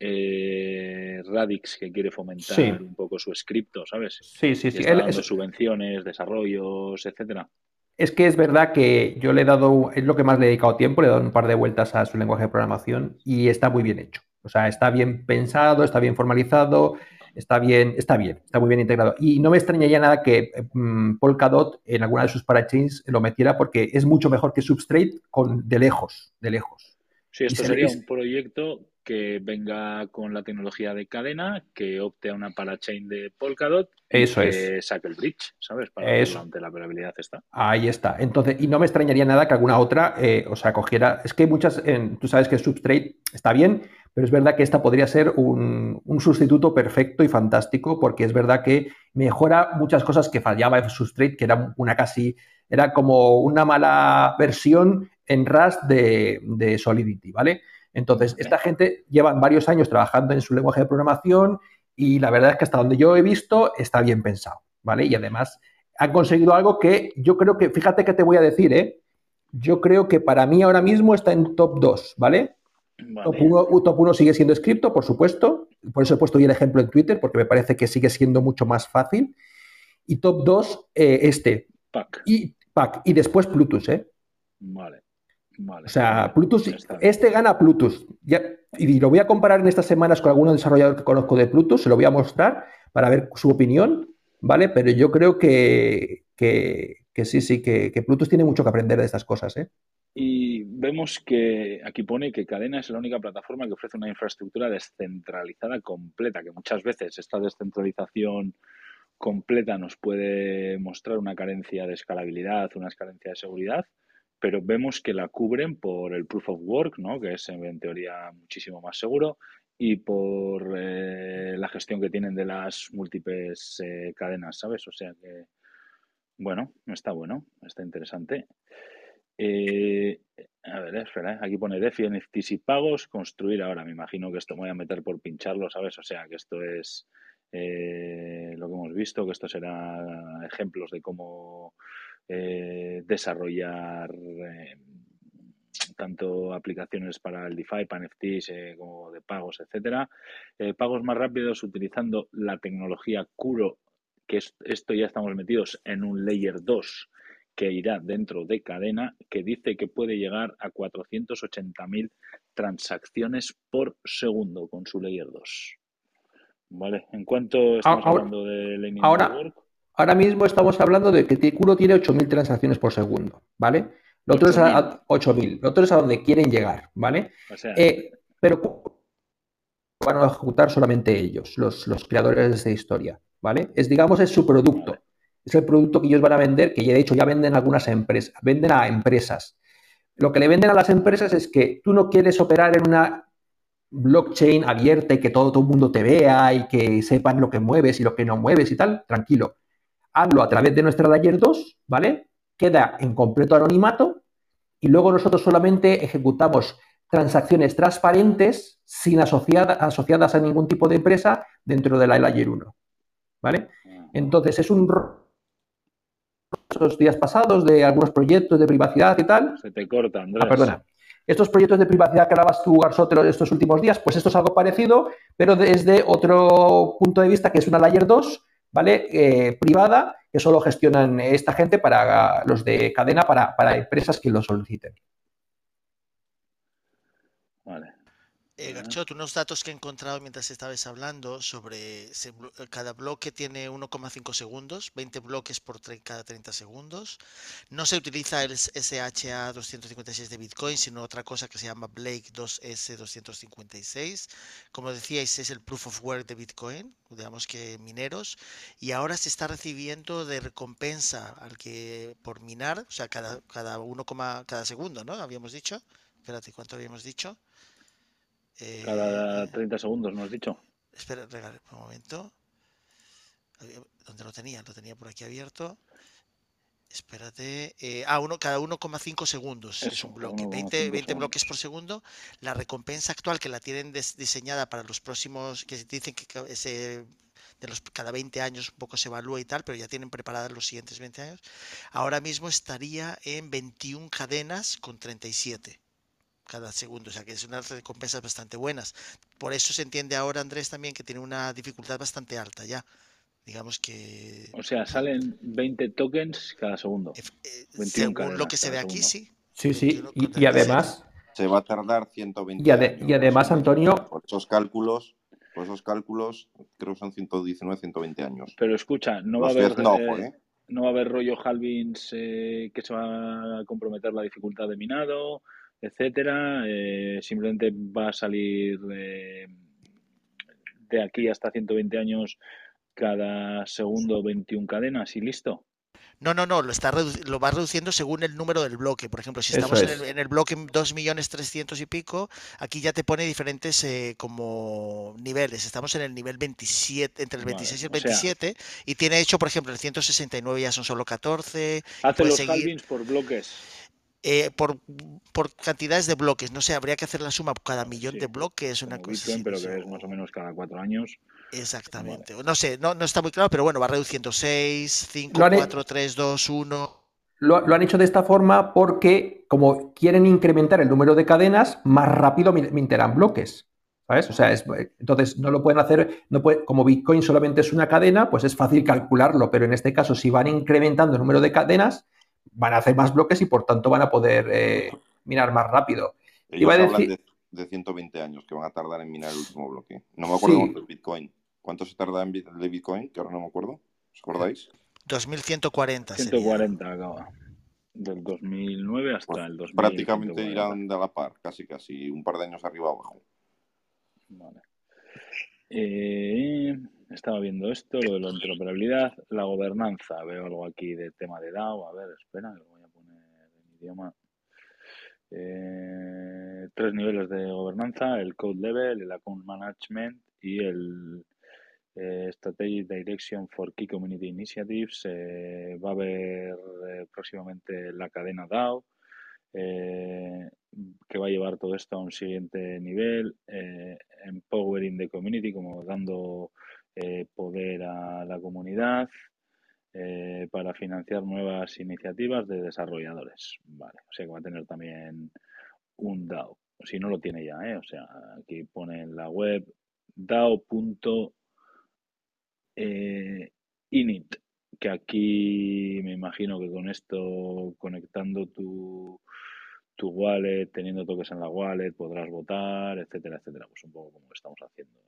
Speaker 1: Radix que quiere fomentar un poco su scripto, ¿sabes?
Speaker 5: Sí, sí, sí.
Speaker 1: subvenciones, desarrollos, etcétera.
Speaker 5: Es que es verdad que yo le he dado, es lo que más le he dedicado tiempo, le he dado un par de vueltas a su lenguaje de programación y está muy bien hecho. O sea, está bien pensado, está bien formalizado, está bien, está bien, está muy bien integrado. Y no me extrañaría nada que mm, Polkadot en alguna de sus parachains lo metiera porque es mucho mejor que Substrate con, de lejos, de lejos.
Speaker 1: Sí, esto sería un proyecto que venga con la tecnología de cadena, que opte a una parachain de Polkadot
Speaker 5: y que
Speaker 1: saque el bridge, ¿sabes? Para Eso. ante la probabilidad está.
Speaker 5: Ahí está. Entonces, y no me extrañaría nada que alguna otra, eh, o sea, cogiera. Es que muchas, tú sabes que Substrate está bien, pero es verdad que esta podría ser un, un, sustituto perfecto y fantástico, porque es verdad que mejora muchas cosas que fallaba Substrate, que era una casi, era como una mala versión en Rust de, de Solidity, ¿vale? Entonces, esta gente lleva varios años trabajando en su lenguaje de programación y la verdad es que hasta donde yo he visto está bien pensado, ¿vale? Y además han conseguido algo que yo creo que, fíjate que te voy a decir, ¿eh? Yo creo que para mí ahora mismo está en top 2, ¿vale? Top, 1, sigue siendo escrito, por supuesto. Por eso he puesto hoy el ejemplo en Twitter, porque me parece que sigue siendo mucho más fácil. Y top 2, eh, este.
Speaker 1: Pack.
Speaker 5: Y, Pack. Y después Plutus, ¿eh?
Speaker 1: Vale
Speaker 5: o sea, Plutus, este gana Plutus. Ya, y lo voy a comparar en estas semanas con algún desarrollador que conozco de Plutus, se lo voy a mostrar para ver su opinión, ¿vale? Pero yo creo que, sí, sí, que, Plutus tiene mucho que aprender de estas cosas, ¿eh?
Speaker 1: Y vemos que aquí pone que Cadena es la única plataforma que ofrece una infraestructura descentralizada completa, que muchas veces esta descentralización completa nos puede mostrar una carencia de escalabilidad, una carencia de seguridad, pero vemos que la cubren por el proof of work, ¿no? que es en teoría muchísimo más seguro, y por eh, la gestión que tienen de las múltiples eh, cadenas, ¿sabes? O sea que, bueno, está bueno, está interesante. Eh, a ver, espera, aquí pone DeFi, NFTs y pagos, construir ahora. Me imagino que esto me voy a meter por pincharlo, ¿sabes? O sea que esto es lo que hemos visto, que esto será ejemplos de cómo desarrollar tanto aplicaciones para el DeFi, para NFTs, eh, como de pagos, etcétera. Eh, pagos más rápidos utilizando la tecnología Kuro, que esto ya estamos metidos en un layer 2 que irá dentro de cadena, que dice que puede llegar a 480.000 transacciones por segundo con su layer 2. ¿Vale? ¿En cuánto estamos hablando de Lightning
Speaker 5: ahora, Ahora mismo estamos hablando de que Kuro tiene 8.000 transacciones por segundo, ¿vale? Lo otro es a 8.000. Lo otro es a donde quieren llegar, ¿vale? Eh, pero van a ejecutar solamente ellos, los, creadores de esta historia, ¿vale? Es, digamos, es su producto. Es el producto que ellos van a vender, que ya de hecho ya venden algunas empresas, venden a empresas. Lo que le venden a las empresas es que tú no quieres operar en una blockchain abierta y que todo, todo el mundo te vea y que sepan lo que mueves y lo que no mueves y tal, tranquilo. Hazlo a través de nuestra Layer 2, ¿vale? queda en completo anonimato y luego nosotros solamente ejecutamos transacciones transparentes sin asociadas a ningún tipo de empresa dentro de la Layer 1. ¿Vale? Entonces es un estos días pasados de algunos proyectos de privacidad y tal.
Speaker 1: Se te corta, ah, Andrés.
Speaker 5: perdona. Estos proyectos de privacidad que hablabas tú, Garsotero, estos últimos días, pues esto es algo parecido, pero desde otro punto de vista, que es una Layer 2, ¿vale? Eh, privada, que solo gestionan esta gente para los de cadena para, para empresas que lo soliciten.
Speaker 4: Vale. Eh, Garchot, unos datos que he encontrado mientras estabas hablando sobre cada bloque tiene 1,5 segundos, 20 bloques por cada 30 segundos. No se utiliza el SHA-256 de Bitcoin, sino otra cosa que se llama Blake 2S256. Como decíais, es el Proof of Work de Bitcoin, digamos que mineros. Y ahora se está recibiendo de recompensa al que por minar, o sea, cada, cada, 1, cada segundo, ¿no? Habíamos dicho. Espérate, ¿cuánto habíamos dicho?
Speaker 1: Cada 30 eh, segundos, ¿no has dicho?
Speaker 4: Espera, regale un momento. ¿Dónde lo tenía? Lo tenía por aquí abierto. Espérate. Eh, ah, uno, cada 1,5 segundos es un bloque. 20, 20 bloques por segundo. La recompensa actual que la tienen diseñada para los próximos, que dicen que ese, de los, cada 20 años un poco se evalúa y tal, pero ya tienen preparadas los siguientes 20 años. Ahora mismo estaría en 21 cadenas con 37 cada segundo, o sea que es unas recompensas bastante buenas. Por eso se entiende ahora, Andrés, también que tiene una dificultad bastante alta ya. Digamos que...
Speaker 1: O sea, salen 20 tokens cada segundo.
Speaker 4: Eh, según lo que se ve aquí, sí.
Speaker 5: Sí, sí, y, además...
Speaker 2: Se va a tardar 120
Speaker 5: y, y además, Antonio...
Speaker 2: Por esos cálculos, por esos cálculos, creo que son 119, 120 años.
Speaker 1: Pero escucha, no va a haber... No, ¿eh? no va a haber rollo halvings eh, que se va a comprometer la dificultad de minado, etcétera. Eh, simplemente va a salir de, aquí hasta 120 años cada segundo 21 cadenas y listo.
Speaker 4: No, no, no, lo, está lo va reduciendo según el número del bloque. Por ejemplo, si estamos en el, en el, bloque 2.300.000 y pico, aquí ya te pone diferentes eh, como niveles. Estamos en el nivel 27, entre el 26 y el 27, y tiene hecho, por ejemplo, el 169 ya son solo 14.
Speaker 1: Hace los seguir... por bloques.
Speaker 4: Eh, por, por, cantidades de bloques. No sé, habría que hacer la suma por cada millón de bloques, una cosa
Speaker 1: pero que es más o menos cada cuatro años.
Speaker 4: Exactamente. No sé, no, no, está muy claro, pero bueno, va reduciendo 6, 5, 4, 3, 2, 1.
Speaker 5: Lo, lo, han hecho de esta forma porque, como quieren incrementar el número de cadenas, más rápido minterán bloques. ¿Sabes? O sea, es, entonces no lo pueden hacer, no puede, como Bitcoin solamente es una cadena, pues es fácil calcularlo, pero en este caso, si van incrementando el número de cadenas, van a hacer más bloques y por tanto van a poder eh, minar más rápido.
Speaker 2: Iba a decir... de, 120 años que van a tardar en minar el último bloque. No me acuerdo sí. Bitcoin. ¿Cuánto se tarda en de Bitcoin? Que ahora no me acuerdo. ¿Os acordáis?
Speaker 4: 2140.
Speaker 1: 140 acaba. Del 2009 hasta pues el 2000.
Speaker 2: Prácticamente irán de la par, casi casi, un par de años arriba abajo.
Speaker 1: Vale. Eh, estaba viendo esto, lo de la interoperabilidad, la gobernanza. Veo algo aquí de tema de DAO. A ver, espera, lo voy a poner en idioma. Eh, tres niveles de gobernanza, el code level, el account management y el eh, Strategic Direction for Key Community Initiatives. Eh, va a haber próximamente la cadena DAO, que va a llevar todo esto a un siguiente nivel, empowering the community, como dando poder a la comunidad. para financiar nuevas iniciativas de desarrolladores. Vale, o sea que va a tener también un DAO. Si no lo tiene ya, ¿eh? O sea, aquí pone en la web dao.init, eh, que aquí me imagino que con esto, conectando tu, tu wallet, teniendo toques en la wallet, podrás votar, etcétera, etcétera. Pues un poco como estamos haciendo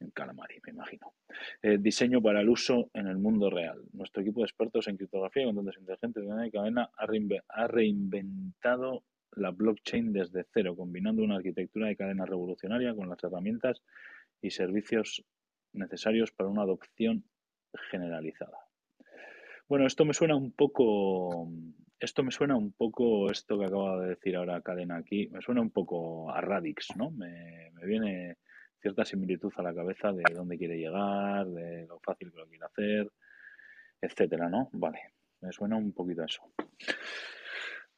Speaker 1: en, Calamari, me imagino. Eh, diseño para el uso en el mundo real. Nuestro equipo de expertos en criptografía y contratos inteligentes de cadena ha reinventado la blockchain desde cero, combinando una arquitectura de cadena revolucionaria con las herramientas y servicios necesarios para una adopción generalizada. Bueno, esto me suena un poco, esto me suena un poco, esto que acaba de decir ahora Cadena aquí, me suena un poco a Radix, ¿no? Me viene cierta similitud a la cabeza de dónde quiere llegar, de lo fácil que lo quiere hacer, etcétera, ¿no? Vale, me suena un poquito a eso.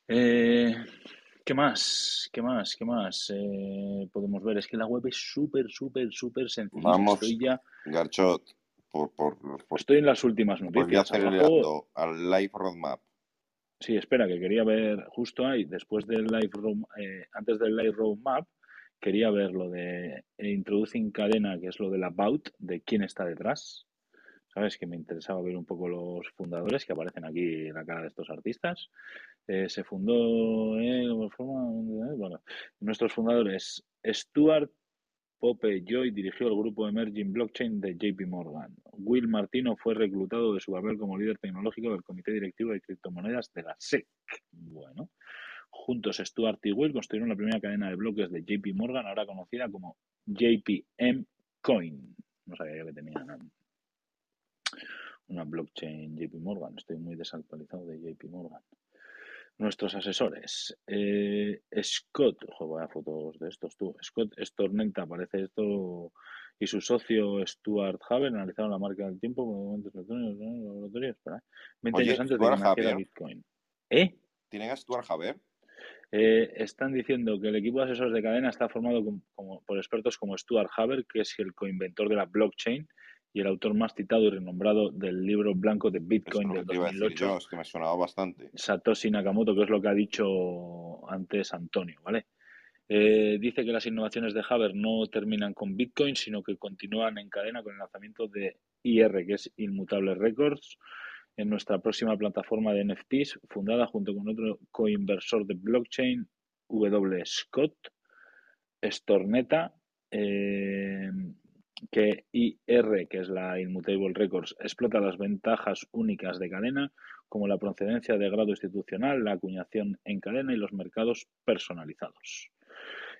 Speaker 1: Eh, ¿Qué más? ¿Qué más? ¿Qué más eh, podemos ver? Es que la web es súper, súper, súper sencilla.
Speaker 2: Vamos, Garchot, por, por,
Speaker 1: Estoy en las últimas noticias.
Speaker 2: Abajo... al Live Roadmap.
Speaker 1: Sí, espera, que quería ver justo ahí, después del Live Road, eh, antes del Live Roadmap, quería ver lo de eh, Introducing Cadena, que es lo del About, de quién está detrás. ¿Sabes? Que me interesaba ver un poco los fundadores que aparecen aquí en la cara de estos artistas. Eh, se fundó, eh, bueno, nuestros fundadores, Stuart Pope Joy dirigió el grupo Emerging Blockchain de JP Morgan. Will Martino fue reclutado de su papel como líder tecnológico del Comité Directivo de Criptomonedas de la SEC. Bueno, juntos Stuart y Will construyeron la primera cadena de bloques de JP Morgan, ahora conocida como JPM Coin. No sabía yo que tenía una blockchain JP Morgan. Estoy muy desactualizado de JP Morgan. Nuestros asesores. Eh, Scott, ojo, vaya fotos de estos tú. Scott Stornenta, aparece esto, y su socio Stuart Haber analizaron la marca del tiempo con momentos laboratorios. Espera, 20 años antes de que naciera Bitcoin. ¿Eh?
Speaker 2: ¿Tienen a Stuart Haber?
Speaker 1: Eh, están diciendo que el equipo de asesores de cadena está formado como, por expertos como Stuart Haber, que es el coinventor de la blockchain y el autor más citado y renombrado del libro blanco de Bitcoin del 2008.
Speaker 2: que me sonaba bastante.
Speaker 1: Satoshi Nakamoto, que es lo que ha dicho antes Antonio, ¿vale? Eh, dice que las innovaciones de Haber no terminan con Bitcoin, sino que continúan en cadena con el lanzamiento de IR, que es Inmutable Records, en nuestra próxima plataforma de NFTs, fundada junto con otro coinversor de blockchain, W. Scott, Storneta, eh, que IR, que es la Immutable Records, explota las ventajas únicas de cadena, como la procedencia de grado institucional, la acuñación en cadena y los mercados personalizados.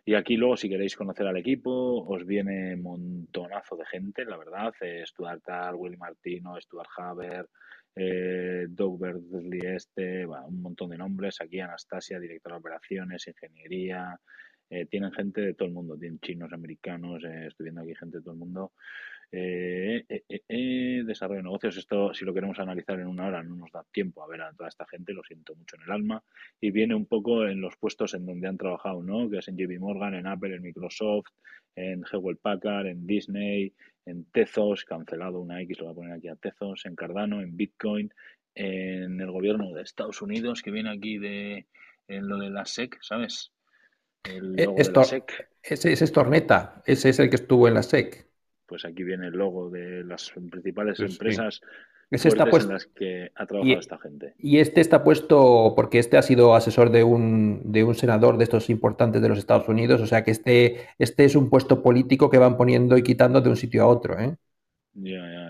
Speaker 1: Y aquí luego, si queréis conocer al equipo, os viene montonazo de gente, la verdad. Eh, Stuart Tal, Willy Martino, Stuart Haber, eh, Doug este, un montón de nombres. Aquí Anastasia, directora de operaciones, ingeniería, eh, tienen gente de todo el mundo, tienen chinos, americanos, eh, estoy viendo aquí gente de todo el mundo. Eh, desarrollo de negocios, esto si lo queremos analizar en una hora no nos da tiempo a ver a toda esta gente, lo siento mucho en el alma, y viene un poco en los puestos en donde han trabajado, ¿no? Que es en JP Morgan, en Apple, en Microsoft, en Hewlett Packard, en Disney, en Tezos, cancelado una X, lo voy a poner aquí a Tezos, en Cardano, en Bitcoin, en el gobierno de Estados Unidos, que viene aquí de en lo de la SEC, ¿sabes?
Speaker 5: El e, logo de la SEC. Ese, es Torneta, ese es el que estuvo en la SEC.
Speaker 1: Pues aquí viene el logo de las principales pues empresas
Speaker 5: en
Speaker 1: las que ha trabajado esta gente.
Speaker 5: Y este está puesto porque este ha sido asesor de un, de un senador de estos importantes de los Estados Unidos, o sea que este, este es un puesto político que van poniendo y quitando de un sitio a otro. ¿eh?
Speaker 1: Ya, ya.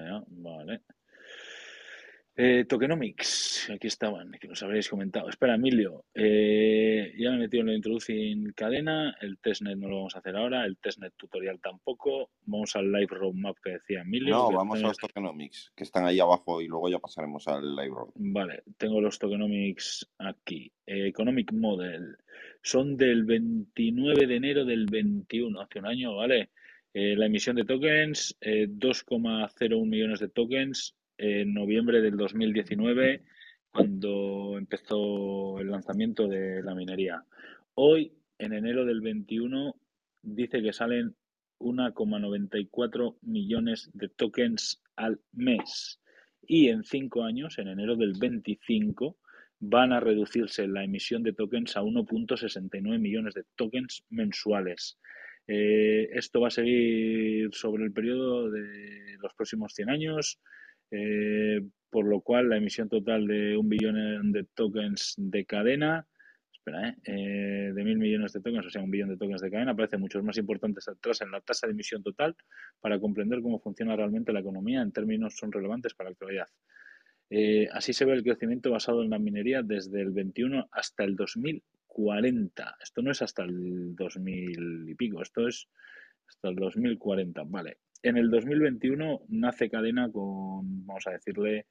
Speaker 1: Eh, tokenomics, aquí estaban, que nos habréis comentado. Espera, Emilio, eh, ya me he metido en la introducing cadena, el testnet no lo vamos a hacer ahora, el testnet tutorial tampoco. Vamos al live roadmap que decía Emilio.
Speaker 2: No, vamos a los tokenomics, que están ahí abajo y luego ya pasaremos al live road.
Speaker 1: Vale, tengo los tokenomics aquí. Eh, Economic Model. Son del 29 de enero del 21, hace un año, ¿vale? La emisión de tokens, eh, 2,01 millones de tokens en noviembre del 2019, cuando empezó el lanzamiento de la minería. Hoy, en enero del 21, dice que salen 1,94 millones de tokens al mes. Y en cinco años, en enero del 25, van a reducirse la emisión de tokens a 1.69 millones de tokens mensuales. Eh, esto va a seguir sobre el periodo de los próximos 100 años, eh, por lo cual la emisión total de un billón de tokens de cadena, espera, eh, eh, de mil millones de tokens, o sea, un billón de tokens de cadena, parece muchos más importantes atrás en la tasa de emisión total para comprender cómo funciona realmente la economía en términos son relevantes para la actualidad. Eh, así se ve el crecimiento basado en la minería desde el 21 hasta el 2040. Esto no es hasta el 2000 y pico, esto es hasta el 2040. Vale. En el 2021 nace cadena con, vamos a decirle,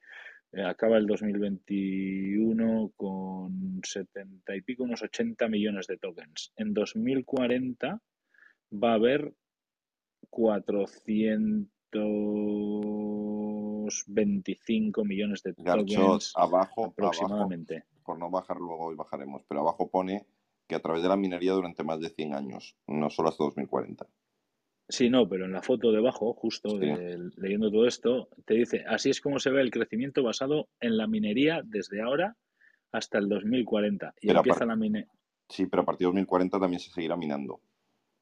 Speaker 1: eh, acaba el 2021 con 70 y pico, unos 80 millones de tokens. En 2040 va a haber 425 millones de tokens
Speaker 2: abajo, abajo,
Speaker 1: aproximadamente.
Speaker 2: por no bajar luego hoy bajaremos, pero abajo pone que a través de la minería durante más de 100 años, no solo hasta 2040.
Speaker 1: Sí, no, pero en la foto debajo, justo
Speaker 2: Sí.
Speaker 1: de- leyendo todo esto, te dice, así es como se ve el crecimiento basado en la minería desde ahora hasta el 2040. Y
Speaker 2: Pero
Speaker 1: empieza la minería.
Speaker 2: Sí, pero a partir de 2040 también se seguirá minando.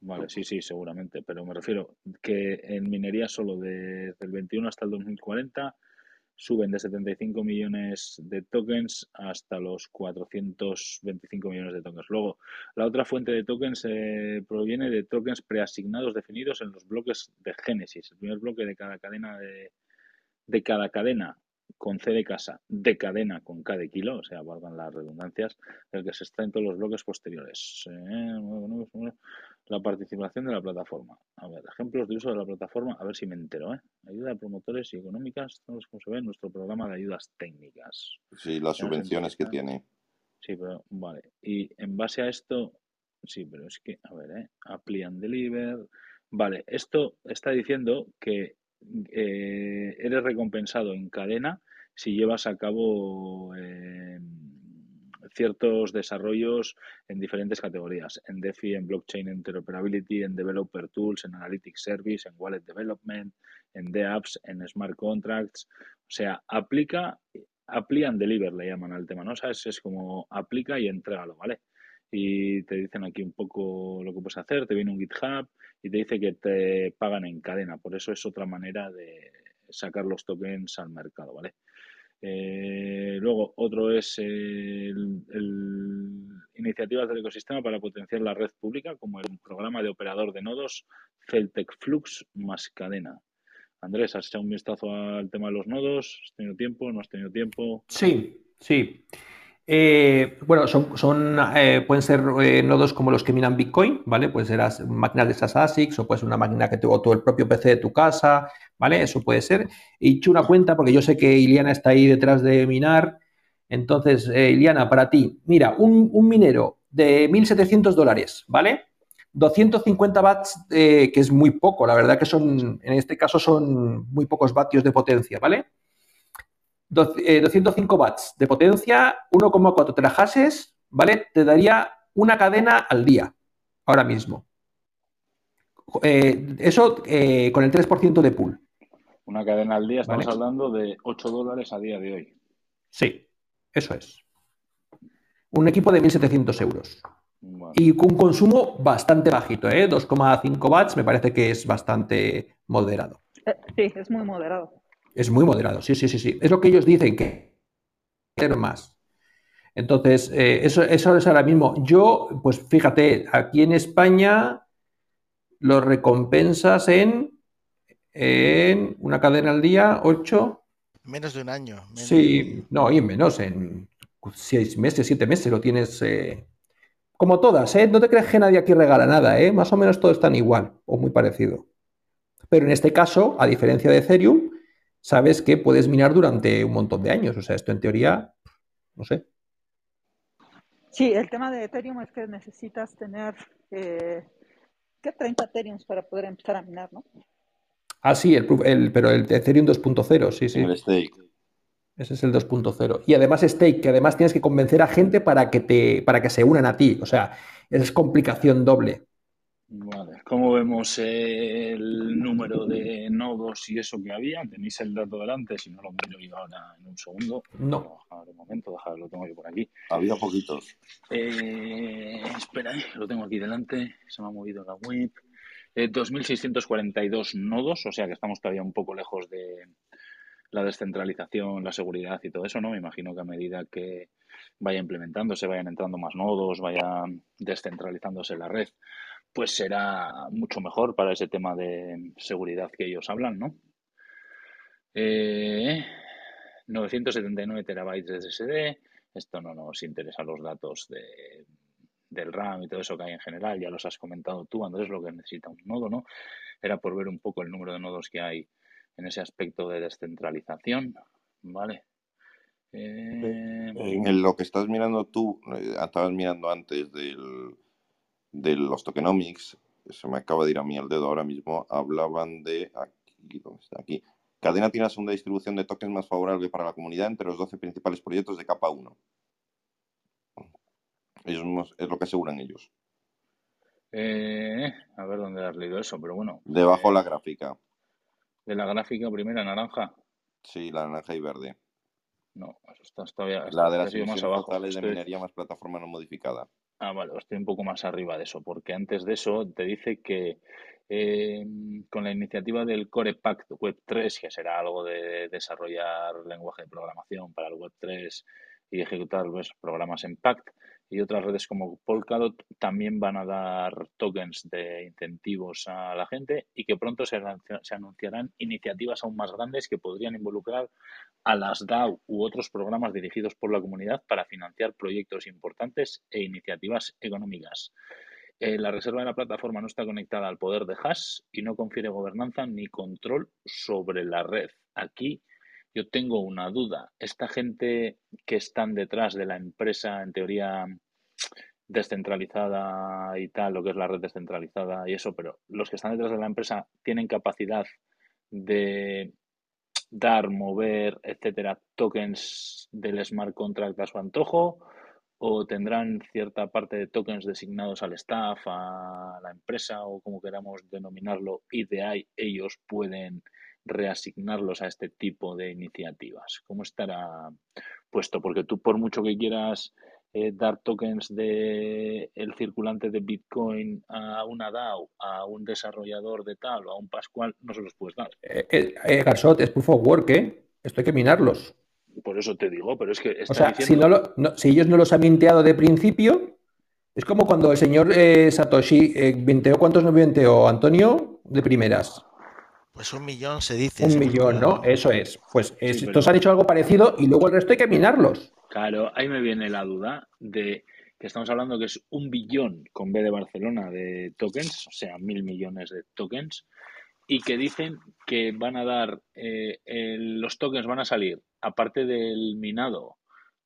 Speaker 1: Vale, sí, sí, seguramente, pero me refiero que en minería solo desde el 21 hasta el 2040 suben de 75 millones de tokens hasta los 425 millones de tokens. Luego, la otra fuente de tokens eh, proviene de tokens preasignados definidos en los bloques de Génesis. El primer bloque de cada cadena de, de cada cadena con C de casa, de cadena con K de kilo, o sea, valgan las redundancias, del que se extraen todos los bloques posteriores. Eh, la participación de la plataforma. A ver, ejemplos de uso de la plataforma, a ver si me entero, ¿eh? Ayuda a promotores y económicas, estamos como se ve en nuestro programa de ayudas técnicas.
Speaker 2: Sí, las subvenciones que tiene.
Speaker 1: Sí, pero vale. Y en base a esto, sí, pero es que, a ver, ¿eh? Apply and deliver. Vale, esto está diciendo que eh, eres recompensado en cadena si llevas a cabo eh, ciertos desarrollos en diferentes categorías, en DeFi, en Blockchain Interoperability, en Developer Tools, en Analytics Service, en Wallet Development, en DApps, en Smart Contracts. O sea, aplica, apply and deliver le llaman al tema, ¿no? ¿Sabes? Es como aplica y entrégalo, ¿vale? Y te dicen aquí un poco lo que puedes hacer, te viene un GitHub y te dice que te pagan en cadena. Por eso es otra manera de sacar los tokens al mercado, ¿vale? Eh, luego, otro es el, iniciativas del ecosistema para potenciar la red pública, como el programa de operador de nodos Celtec Flux más cadena. Andrés, ¿has echado un vistazo al tema de los nodos? ¿Has tenido tiempo? ¿No has tenido tiempo?
Speaker 5: Sí, sí. Eh, bueno, son, eh, pueden ser eh, nodos como los que minan Bitcoin, ¿vale? Pueden ser as- máquinas de estas ASICs o puede ser una máquina que tuvo todo el propio PC de tu casa, ¿vale? Eso puede ser. He hecho una cuenta porque yo sé que Iliana está ahí detrás de minar. Entonces, Iliana, para ti, mira, un, un minero de 1.700 dólares, ¿vale? 250 watts, que es muy poco, la verdad que son, en este caso son muy pocos vatios de potencia, ¿vale? Doc- eh, 205 watts de potencia, 1,4 terahashes, ¿vale? Te daría una cadena al día, ahora mismo. Eh, eso eh, con el 3% de pool.
Speaker 1: Una cadena al día, estamos
Speaker 5: Vale.
Speaker 1: hablando de 8 dólares a día de hoy.
Speaker 5: Sí, eso es. Un equipo de 1.700 euros.
Speaker 1: Bueno,
Speaker 5: Y con un consumo bastante bajito, ¿eh? 2,5 watts me parece que es bastante moderado.
Speaker 6: Sí, es muy moderado.
Speaker 5: Es muy moderado, sí, sí, sí, sí. Es lo que ellos dicen que hacer más. Entonces, eh, eso, eso es ahora mismo. Yo, pues fíjate, aquí en España los recompensas en, en una cadena al día, 8.
Speaker 4: Menos de un año.
Speaker 5: Sí, no, y menos, en seis meses, siete meses lo tienes. Eh, como todas, ¿eh? No te crees que nadie aquí regala nada, ¿eh? Más o menos todos están igual o muy parecido. Pero en este caso, a diferencia de Ethereum, sabes que puedes minar durante un montón de años. O sea, esto en teoría, no sé.
Speaker 6: Sí, el tema de Ethereum es que necesitas tener, eh, ¿qué? 30 Ethereum para poder empezar a minar, ¿no?
Speaker 5: Ah, sí, el, pero el Ethereum 2.0, sí, sí.
Speaker 2: El stake.
Speaker 5: Ese es el 2.0. Y además stake, que además tienes que convencer a gente para que, te, para que se unan a ti. O sea, es complicación doble.
Speaker 1: Vale, ¿cómo vemos el número de nodos y eso que había? ¿Tenéis el dato delante? Si no lo miro yo ahora en un segundo.
Speaker 5: No.
Speaker 1: un momento, déjalo, lo tengo yo por aquí.
Speaker 2: Había poquitos.
Speaker 1: Eh, espera, lo tengo aquí delante. Se me ha movido la web. 2.642 eh, nodos, o sea que estamos todavía un poco lejos de la descentralización, la seguridad y todo eso, ¿no? Me imagino que a medida que vaya implementándose, vayan entrando más nodos, vaya descentralizándose la red, pues será mucho mejor para ese tema de seguridad que ellos hablan, ¿no? 979 eh, terabytes de SSD, esto no nos interesa los datos de del RAM y todo eso que hay en general, ya los has comentado tú, Andrés, lo que necesita un nodo, ¿no? Era por ver un poco el número de nodos que hay en ese aspecto de descentralización, ¿vale?
Speaker 2: Eh, en lo que estás mirando tú, eh, estabas mirando antes del, de los tokenomics, se me acaba de ir a mí el dedo ahora mismo, hablaban de, aquí, ¿dónde está? Aquí, Cadena tiene una segunda distribución de tokens más favorable para la comunidad entre los 12 principales proyectos de capa 1 es lo que aseguran ellos.
Speaker 1: Eh, a ver dónde has leído eso, pero bueno.
Speaker 2: Debajo
Speaker 1: eh,
Speaker 2: la gráfica.
Speaker 1: ¿De la gráfica primera naranja?
Speaker 2: Sí, la naranja y verde.
Speaker 1: No, eso está todavía.
Speaker 2: La de las emisiones más totales de minería más plataforma no modificada.
Speaker 1: Ah, vale, estoy un poco más arriba de eso, porque antes de eso te dice que eh, con la iniciativa del Core Pact Web 3, que será algo de desarrollar lenguaje de programación para el Web 3 y ejecutar programas en Pact, y otras redes como Polkadot también van a dar tokens de incentivos a la gente y que pronto se, anunciarán iniciativas aún más grandes que podrían involucrar a las DAO u otros programas dirigidos por la comunidad para financiar proyectos importantes e iniciativas económicas. Eh, la reserva de la plataforma no está conectada al poder de hash y no confiere gobernanza ni control sobre la red. Aquí yo tengo una duda. Esta gente que están detrás de la empresa, en teoría descentralizada y tal, lo que es la red descentralizada y eso, pero los que están detrás de la empresa tienen capacidad de dar, mover, etcétera, tokens del smart contract a su antojo o tendrán cierta parte de tokens designados al staff, a la empresa o como queramos denominarlo, y de ahí ellos pueden reasignarlos a este tipo de iniciativas? ¿Cómo estará puesto? Porque tú, por mucho que quieras eh, dar tokens de el circulante de Bitcoin a una DAO, a un desarrollador de tal o a un Pascual, no se los puedes dar.
Speaker 5: Eh, eh, eh Garsot, es proof of work, ¿eh? Esto hay que minarlos.
Speaker 1: Por eso te digo, pero es que...
Speaker 5: o sea, si, no si ellos no los han minteado de principio, es como cuando el señor Satoshi minteó, ¿cuántos no minteó, Antonio? De primeras.
Speaker 4: Pues un millón se dice.
Speaker 5: Un millón, ¿no? Eso es. Pues estos han hecho algo parecido y luego el resto hay que minarlos.
Speaker 1: Claro, ahí me viene la duda de que estamos hablando que es un billón con B de Barcelona de tokens, o sea, mil millones de tokens, y que dicen que van a dar, eh, los tokens van a salir, aparte del minado,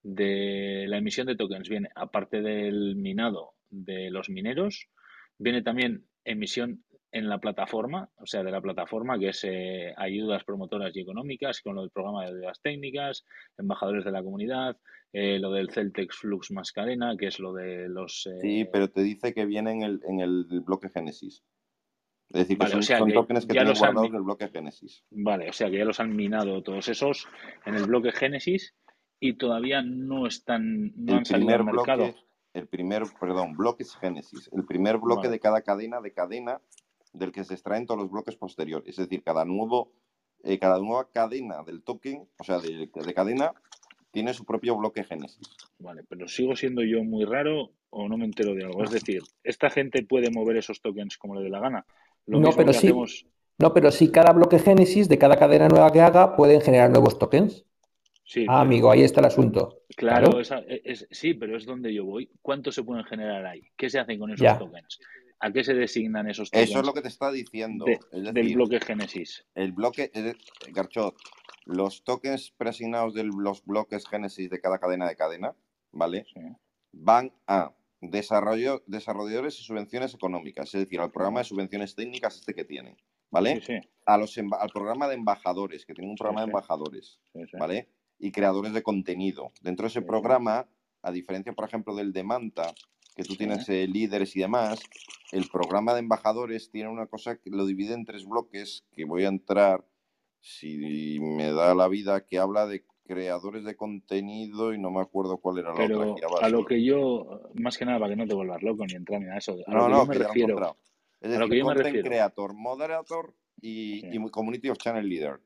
Speaker 1: de la emisión de tokens, viene aparte del minado de los mineros, viene también emisión en la plataforma, o sea, de la plataforma, que es eh, ayudas promotoras y económicas, con lo del programa de ayudas técnicas, embajadores de la comunidad, eh, lo del Celtex Flux más cadena, que es lo de los...
Speaker 2: Sí, eh, pero te dice que viene en el, en el bloque Génesis. Es decir, que son, son tokens que tienen guardados en el bloque Génesis.
Speaker 1: Vale, o sea que ya los han minado todos esos en el bloque Génesis y todavía no están, no han salido al mercado.
Speaker 2: el primer, perdón, bloque es Génesis. El primer bloque de cada cadena de cadena del que se extraen todos los bloques posteriores. Es decir, cada, nuevo, eh, cada nueva cadena del token, o sea, de, cadena, tiene su propio bloque génesis.
Speaker 1: Vale, pero sigo siendo yo muy raro o no me entero de algo. Es decir, ¿esta gente puede mover esos tokens como le dé la gana?
Speaker 5: no, pero sí. No, pero sí cada bloque Génesis de cada cadena nueva que haga pueden generar nuevos tokens.
Speaker 1: Sí,
Speaker 5: Ah,
Speaker 1: pero-
Speaker 5: amigo, ahí está el asunto.
Speaker 1: Claro, esa- e, es- sí, pero es donde yo voy. ¿Cuántos se pueden generar ahí? ¿Qué se hacen con esos
Speaker 5: Ya.
Speaker 1: tokens? ¿A qué se designan esos tokens
Speaker 2: Eso es lo que te está diciendo.
Speaker 1: de-
Speaker 2: es
Speaker 1: del bloque Génesis?
Speaker 2: el bloque, de- Garchot, los tokens preasignados de los bloques Génesis de cada cadena de cadena, ¿vale?
Speaker 1: Sí.
Speaker 2: Van a desarrollo, desarrolladores y subvenciones económicas, es decir, al programa de subvenciones técnicas este que tienen, ¿vale?
Speaker 1: Sí, sí,
Speaker 2: A los emba- al programa de embajadores, que tienen un programa de embajadores. ¿vale? Y creadores de contenido. Dentro de ese programa, a diferencia, por ejemplo, del de Manta, que tú
Speaker 1: Sí.
Speaker 2: tienes eh, líderes y demás, el programa de embajadores tiene una cosa que lo divide en tres bloques, que voy a entrar, si me da la vida, que habla de creadores de contenido y no me acuerdo cuál era la otra.
Speaker 1: Pero
Speaker 2: aquí abajo.
Speaker 1: a lo que yo, más que nada para que no te vuelvas loco ni entrar ni de eso, a
Speaker 2: No,
Speaker 1: lo que
Speaker 2: no,
Speaker 1: yo me
Speaker 2: que
Speaker 1: refiero.
Speaker 2: Es
Speaker 1: a
Speaker 2: decir,
Speaker 1: lo que yo me
Speaker 2: content
Speaker 1: refiero.
Speaker 2: creator, moderator y,
Speaker 1: Sí.
Speaker 2: y community of channel leader.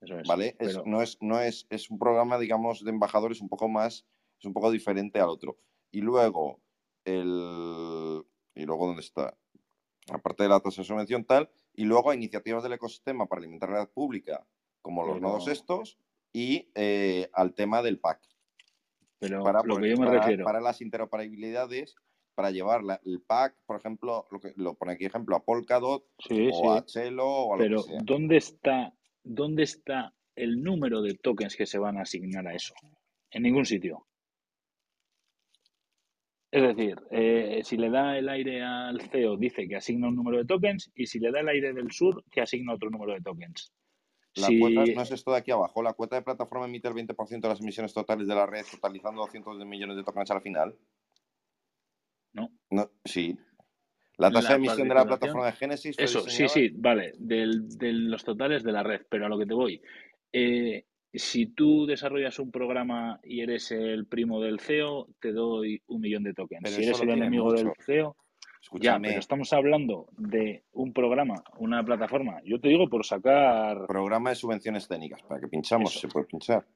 Speaker 1: eso es,
Speaker 2: ¿vale? Es- no es, no es, es un programa, digamos, de embajadores un poco más, es un poco diferente al otro. Y luego, el, y luego, ¿dónde está? Aparte de la tasa de subvención, tal, y luego iniciativas del ecosistema para alimentar la red pública, como los
Speaker 1: Pero-
Speaker 2: nodos estos, y eh, al tema del PAC.
Speaker 1: pero
Speaker 2: Para,
Speaker 1: lo que yo me
Speaker 2: para-
Speaker 1: refiero,
Speaker 2: para las interoperabilidades, para llevar la- el PAC, por ejemplo, lo que lo pone aquí ejemplo, a Polkadot
Speaker 1: sí,
Speaker 2: o a
Speaker 1: sí,
Speaker 2: Chelo o a lo
Speaker 1: pero
Speaker 2: que sea.
Speaker 1: ¿dónde está, ¿dónde está el número de tokens que se van a asignar a eso? En ningún sitio. Es decir, eh, si le da el aire al CEO, dice que asigna un número de tokens, y si le da el aire del sur, que asigna otro número de tokens.
Speaker 2: La
Speaker 1: Si-
Speaker 2: cuota no es esto de aquí abajo. La cuota de plataforma emite el 20% de las emisiones totales de la red, totalizando 200 de millones de tokens al final.
Speaker 1: No.
Speaker 2: No, sí. La tasa
Speaker 1: La
Speaker 2: de emisión de la plataforma de Genesis
Speaker 1: Eso, sí, sí, vale, del- de los totales de la red, pero a lo que te voy. Eh, si tú desarrollas un programa y eres el primo del CEO, te doy un millón de tokens.
Speaker 2: Pero
Speaker 1: si eres el enemigo del. CEO, ya, pero estamos hablando de un programa, una plataforma. Yo te digo por sacar,
Speaker 2: programa de subvenciones técnicas. Para que pinchamos,
Speaker 1: Eso.
Speaker 2: se puede pinchar.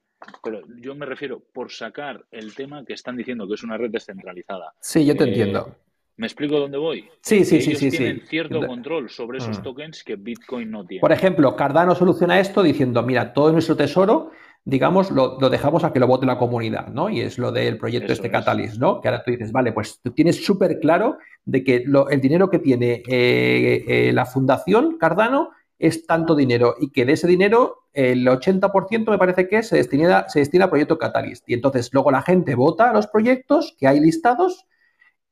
Speaker 1: pero yo me refiero por sacar el tema que están diciendo que es una red descentralizada.
Speaker 5: Sí, yo te
Speaker 1: Eh,
Speaker 5: entiendo.
Speaker 1: ¿Me explico dónde voy?
Speaker 5: Sí, sí, sí, sí,
Speaker 1: tienen
Speaker 5: sí.
Speaker 1: cierto control sobre esos
Speaker 5: Mm.
Speaker 1: tokens que Bitcoin no tiene.
Speaker 5: Por ejemplo, Cardano soluciona esto diciendo, mira, todo nuestro tesoro, digamos, lo, lo dejamos a que lo vote la comunidad, ¿no? Y es lo del proyecto
Speaker 1: Eso
Speaker 5: este
Speaker 1: es.
Speaker 5: Catalyst, ¿no? Que ahora tú dices, vale, pues tú tienes súper claro de que lo- el dinero que tiene eh, eh, la fundación Cardano es tanto dinero y que de ese dinero el 80% me parece que se destina, se destina al proyecto Catalyst. Y entonces luego la gente vota a los proyectos que hay listados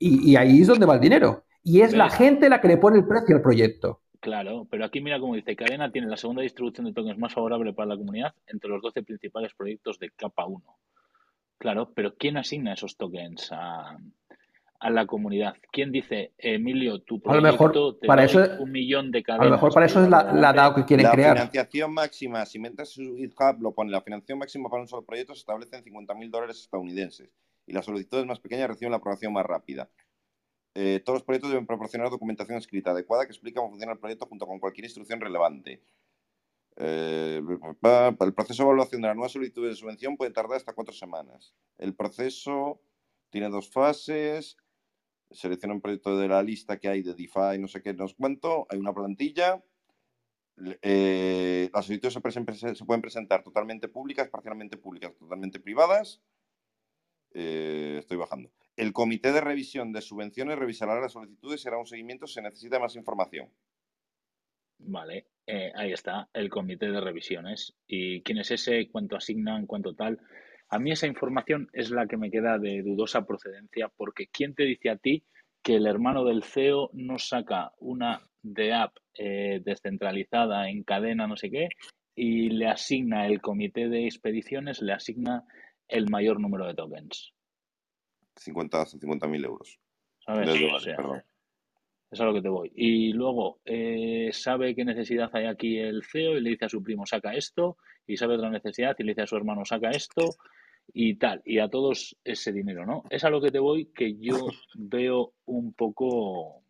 Speaker 5: y, y ahí es donde va el dinero. Y es la gente la que le pone el precio al proyecto.
Speaker 1: Claro, pero aquí mira cómo dice, Cadena tiene la segunda distribución de tokens más favorable para la comunidad entre los 12 principales proyectos de capa 1. Claro, pero ¿quién asigna esos tokens a, a la comunidad? ¿Quién dice, Emilio, tu
Speaker 5: A lo
Speaker 1: proyecto
Speaker 5: mejor
Speaker 1: te
Speaker 5: para eso-
Speaker 1: un millón de
Speaker 5: A
Speaker 1: cadenas?
Speaker 5: lo mejor para eso es la, la DAO que quieren
Speaker 2: la
Speaker 5: crear.
Speaker 2: financiación máxima, si metes su GitHub, lo pone, la financiación máxima para un solo proyecto se establece en 50.000 dólares estadounidenses y las solicitudes más pequeñas reciben la aprobación más rápida. Eh, todos los proyectos deben proporcionar documentación escrita adecuada que explica cómo funciona el proyecto junto con cualquier instrucción relevante. Eh, el proceso de evaluación de la nueva solicitud de subvención puede tardar hasta cuatro semanas. El proceso tiene dos fases. Selecciona un proyecto de la lista que hay de DeFi, no sé qué, no sé cuánto. Hay una plantilla. Eh, las solicitudes se pueden presentar totalmente públicas, parcialmente públicas, totalmente privadas. Eh, estoy bajando. El comité de revisión de subvenciones revisará las solicitudes y hará un seguimiento si se necesita más información.
Speaker 1: Vale, eh, ahí está, el comité de revisiones. ¿Y quién es ese? ¿Cuánto asignan? ¿Cuánto tal? A mí esa información es la que me queda de dudosa procedencia, porque ¿quién te dice a ti que el hermano del CEO no saca una de app eh, descentralizada en cadena, no sé qué, y le asigna el comité de expediciones, le asigna el mayor número de tokens?
Speaker 2: 50 hasta 50.000 euros.
Speaker 1: ¿Sabes?
Speaker 2: De
Speaker 1: O
Speaker 2: dólares,
Speaker 1: sea,
Speaker 2: perdón.
Speaker 1: es a lo que te voy. Y luego, eh, sabe qué necesidad hay aquí el CEO y le dice a su primo, saca esto, y sabe otra necesidad y le dice a su hermano, saca esto, y tal, y a todos ese dinero, ¿no? Es a lo que te voy que yo veo un poco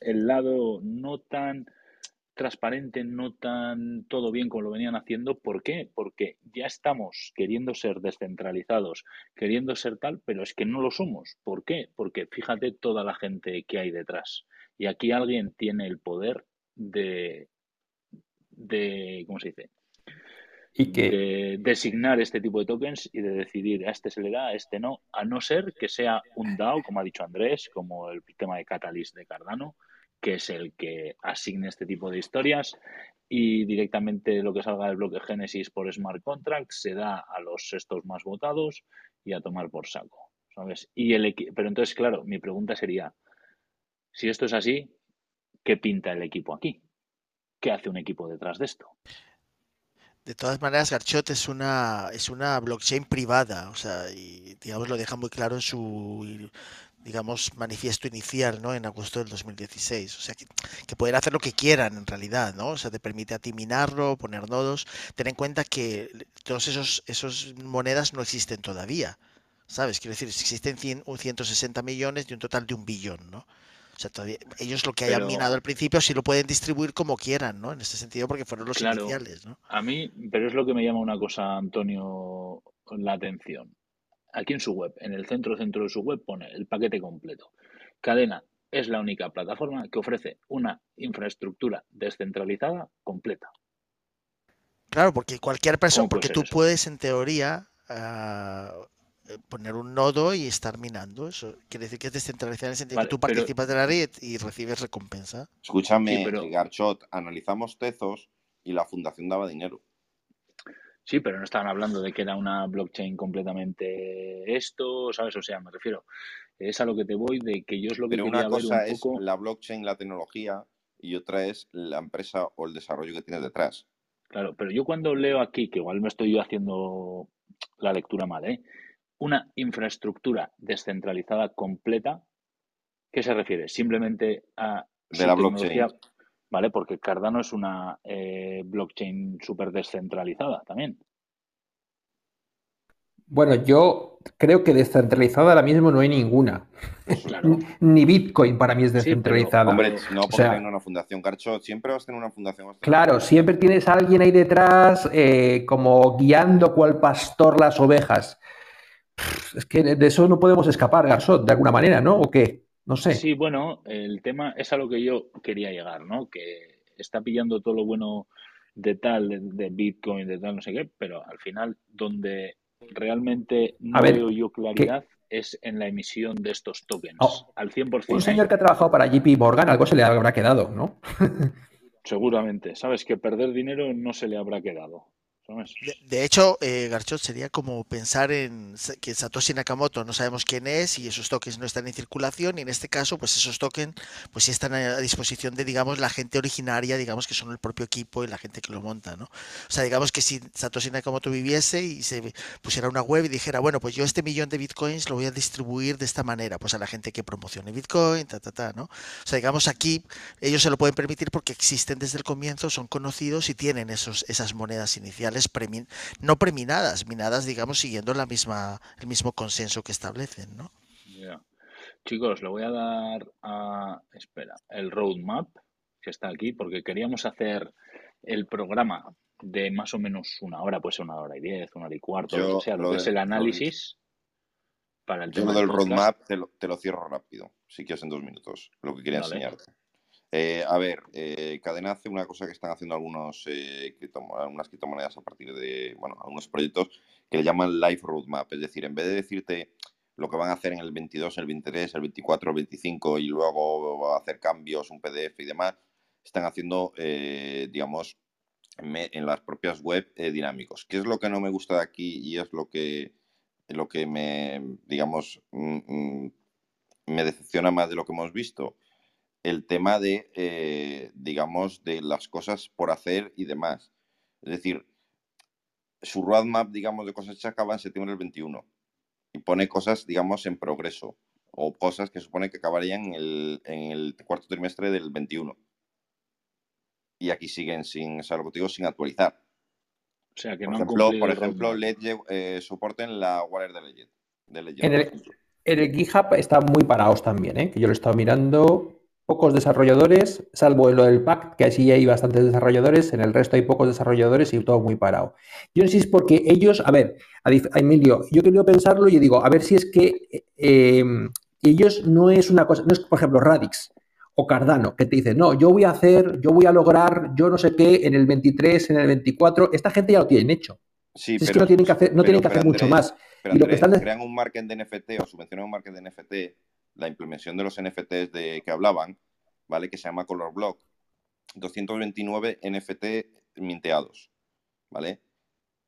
Speaker 1: el lado no tan transparente, no tan todo bien como lo venían haciendo. ¿Por qué? Porque ya estamos queriendo ser descentralizados, queriendo ser tal, pero es que no lo somos. ¿Por qué? Porque fíjate toda la gente que hay detrás. Y aquí alguien tiene el poder de, de, ¿cómo se dice?
Speaker 5: Y que
Speaker 1: de designar este tipo de tokens y de decidir a este se le da, a este no, a no ser que sea un DAO, como ha dicho Andrés, como el tema de Catalyst de Cardano, que es el que asigne este tipo de historias y directamente lo que salga del bloque Génesis por smart contract se da a los estos más votados y a tomar por saco, ¿sabes? Y el pero entonces, claro, mi pregunta sería, si esto es así, ¿qué pinta el equipo aquí? ¿Qué hace un equipo detrás de esto?
Speaker 4: De todas maneras, Garchot es una, es una blockchain privada, o sea, y digamos lo deja muy claro en su, digamos, manifiesto inicial, ¿no? En agosto del 2016. O sea, que, que pueden hacer lo que quieran en realidad, ¿no? O sea, te permite a ti minarlo, poner nodos. Ten en cuenta que todos esos, esos monedas no existen todavía, ¿sabes? Quiero decir, existen 100 o 160 millones de un total de un billón, ¿no? O sea, todavía, ellos lo que hayan
Speaker 1: Pero-
Speaker 4: minado al principio sí lo pueden distribuir como quieran, ¿no? En ese sentido, porque fueron los
Speaker 1: Claro.
Speaker 4: iniciales, ¿no?
Speaker 1: A mí, pero es lo que me llama una cosa, Antonio, la atención. Aquí en su web, en el centro centro de su web pone el paquete completo. Cadena es la única plataforma que ofrece una infraestructura descentralizada completa.
Speaker 4: Claro, porque cualquier persona,
Speaker 1: ¿Cómo puede
Speaker 4: porque tú
Speaker 1: eso?
Speaker 4: puedes en teoría eh, poner un nodo y estar minando. Eso quiere decir que es descentralizado en el sentido
Speaker 1: Vale,
Speaker 4: que tú
Speaker 1: pero-
Speaker 4: participas de la red y recibes recompensa.
Speaker 2: Escúchame,
Speaker 1: Sí, pero-
Speaker 2: Garchot, analizamos Tezos y la fundación daba dinero.
Speaker 1: Sí, pero no estaban hablando de que era una blockchain completamente esto, ¿sabes? O sea, me refiero, es a lo que te voy de que yo es lo que
Speaker 2: Pero
Speaker 1: quería
Speaker 2: una
Speaker 1: ver
Speaker 2: cosa
Speaker 1: un
Speaker 2: es
Speaker 1: poco.
Speaker 2: la blockchain, la tecnología, y otra es la empresa o el desarrollo que tienes detrás.
Speaker 1: Claro, pero yo cuando leo aquí, que igual me estoy yo haciendo la lectura mal, ¿eh? Una infraestructura descentralizada completa, ¿qué se refiere? Simplemente a
Speaker 2: De la
Speaker 1: tecnología,
Speaker 2: blockchain.
Speaker 1: ¿Vale? Porque Cardano es una eh, blockchain súper descentralizada también.
Speaker 5: Bueno, yo creo que descentralizada ahora mismo no hay ninguna.
Speaker 1: Claro.
Speaker 5: Ni Bitcoin para mí es
Speaker 1: Sí, pero,
Speaker 5: descentralizada.
Speaker 2: Hombre, no,
Speaker 5: o
Speaker 2: porque
Speaker 5: sea-
Speaker 2: tengo una fundación. Garchot, siempre vas a tener una fundación.
Speaker 5: Claro, siempre tienes a alguien ahí detrás eh, como guiando cual pastor las ovejas. Es que de eso no podemos escapar, Garzot, de alguna manera, ¿no? ¿O qué? No sé.
Speaker 1: Sí, bueno, el tema es a lo que yo quería llegar, ¿no? Que está pillando todo lo bueno de tal, de, de Bitcoin, de tal, no sé qué, pero al final donde realmente no
Speaker 5: ver,
Speaker 1: veo yo claridad es en la emisión de estos tokens.
Speaker 5: Oh,
Speaker 1: Al 100%,
Speaker 5: Un señor que ha trabajado para JP Morgan, algo se le habrá quedado, ¿no?
Speaker 1: Seguramente. Sabes que perder dinero no se le habrá quedado.
Speaker 4: De, hecho, eh, Garchot sería como pensar en que Satoshi Nakamoto no sabemos quién es y esos tokens no están en circulación y en este caso, pues esos tokens pues sí están a disposición de, digamos, la gente originaria, digamos que son el propio equipo y la gente que lo monta, ¿no? O sea, digamos que si Satoshi Nakamoto viviese y se pusiera una web y dijera, bueno, pues yo este millón de bitcoins lo voy a distribuir de esta manera, pues a la gente que promocione Bitcoin, ta, ta, ta, ¿no? O sea, digamos aquí ellos se lo pueden permitir porque existen desde el comienzo, son conocidos y tienen esos, esas monedas iniciales no preminadas, minadas, digamos, siguiendo la misma, el mismo consenso que establecen, ¿no?
Speaker 1: Chicos, le voy a dar a, espera, el roadmap que está aquí, porque queríamos hacer el programa de más o menos una hora, puede ser una hora y diez, una hora y cuarto, lo
Speaker 2: Yo
Speaker 1: que sea, lo
Speaker 2: lo
Speaker 1: que es el análisis para el
Speaker 2: Yo
Speaker 1: tema
Speaker 2: del roadmap te lo, te lo cierro rápido, si quieres en dos minutos, lo que quería
Speaker 1: Vale.
Speaker 2: enseñarte. Eh, a ver, eh, Cadena hace una cosa que están haciendo algunos eh, algunas criptomonedas a partir de, bueno, algunos proyectos que le llaman Live Roadmap. Es decir, en vez de decirte lo que van a hacer en el 22, el 23, el 24, el 25 y luego hacer cambios, un PDF y demás, están haciendo, eh, digamos, en las propias web eh, dinámicos. ¿Qué es lo que no me gusta de aquí y es lo que, lo que me, digamos, mm, mm, me decepciona más de lo que hemos visto? El tema de, eh, digamos, de las cosas por hacer y demás. Es decir, su roadmap, digamos, de cosas hechas acaba en septiembre del 21 y pone cosas, digamos, en progreso o cosas que supone que acabarían en el, en el cuarto trimestre del 21. Y aquí siguen sin, o sea, lo que digo, sin actualizar.
Speaker 1: O sea, que
Speaker 2: Por
Speaker 1: no
Speaker 2: ejemplo, por ejemplo. Ledger, eh, soporten la Wallet de Ledger,
Speaker 5: En el, en el GitHub están muy parados también, ¿eh? que yo lo he estado mirando. Pocos desarrolladores, salvo en lo del Pact, que así hay bastantes desarrolladores, en el resto hay pocos desarrolladores y todo muy parado. Yo no sé si es porque ellos, a ver, a Emilio, yo quería pensarlo y digo, a ver si es que eh, ellos no es una cosa, no es por ejemplo Radix o Cardano, que te dice, no, yo voy a hacer, yo voy a lograr, yo no sé qué, en el 23, en el 24, esta gente ya lo tienen hecho.
Speaker 2: Sí,
Speaker 5: Si es que no tienen que hacer, no
Speaker 2: pero-
Speaker 5: tienen que hacer mucho más.
Speaker 2: pero
Speaker 5: Y lo que
Speaker 2: Andrés,
Speaker 5: están de-
Speaker 2: crean un market de NFT o subvencionan un market de NFT, la implementación de los NFTs de que hablaban, ¿vale? Que se llama Color Block. 229 NFT minteados, ¿vale?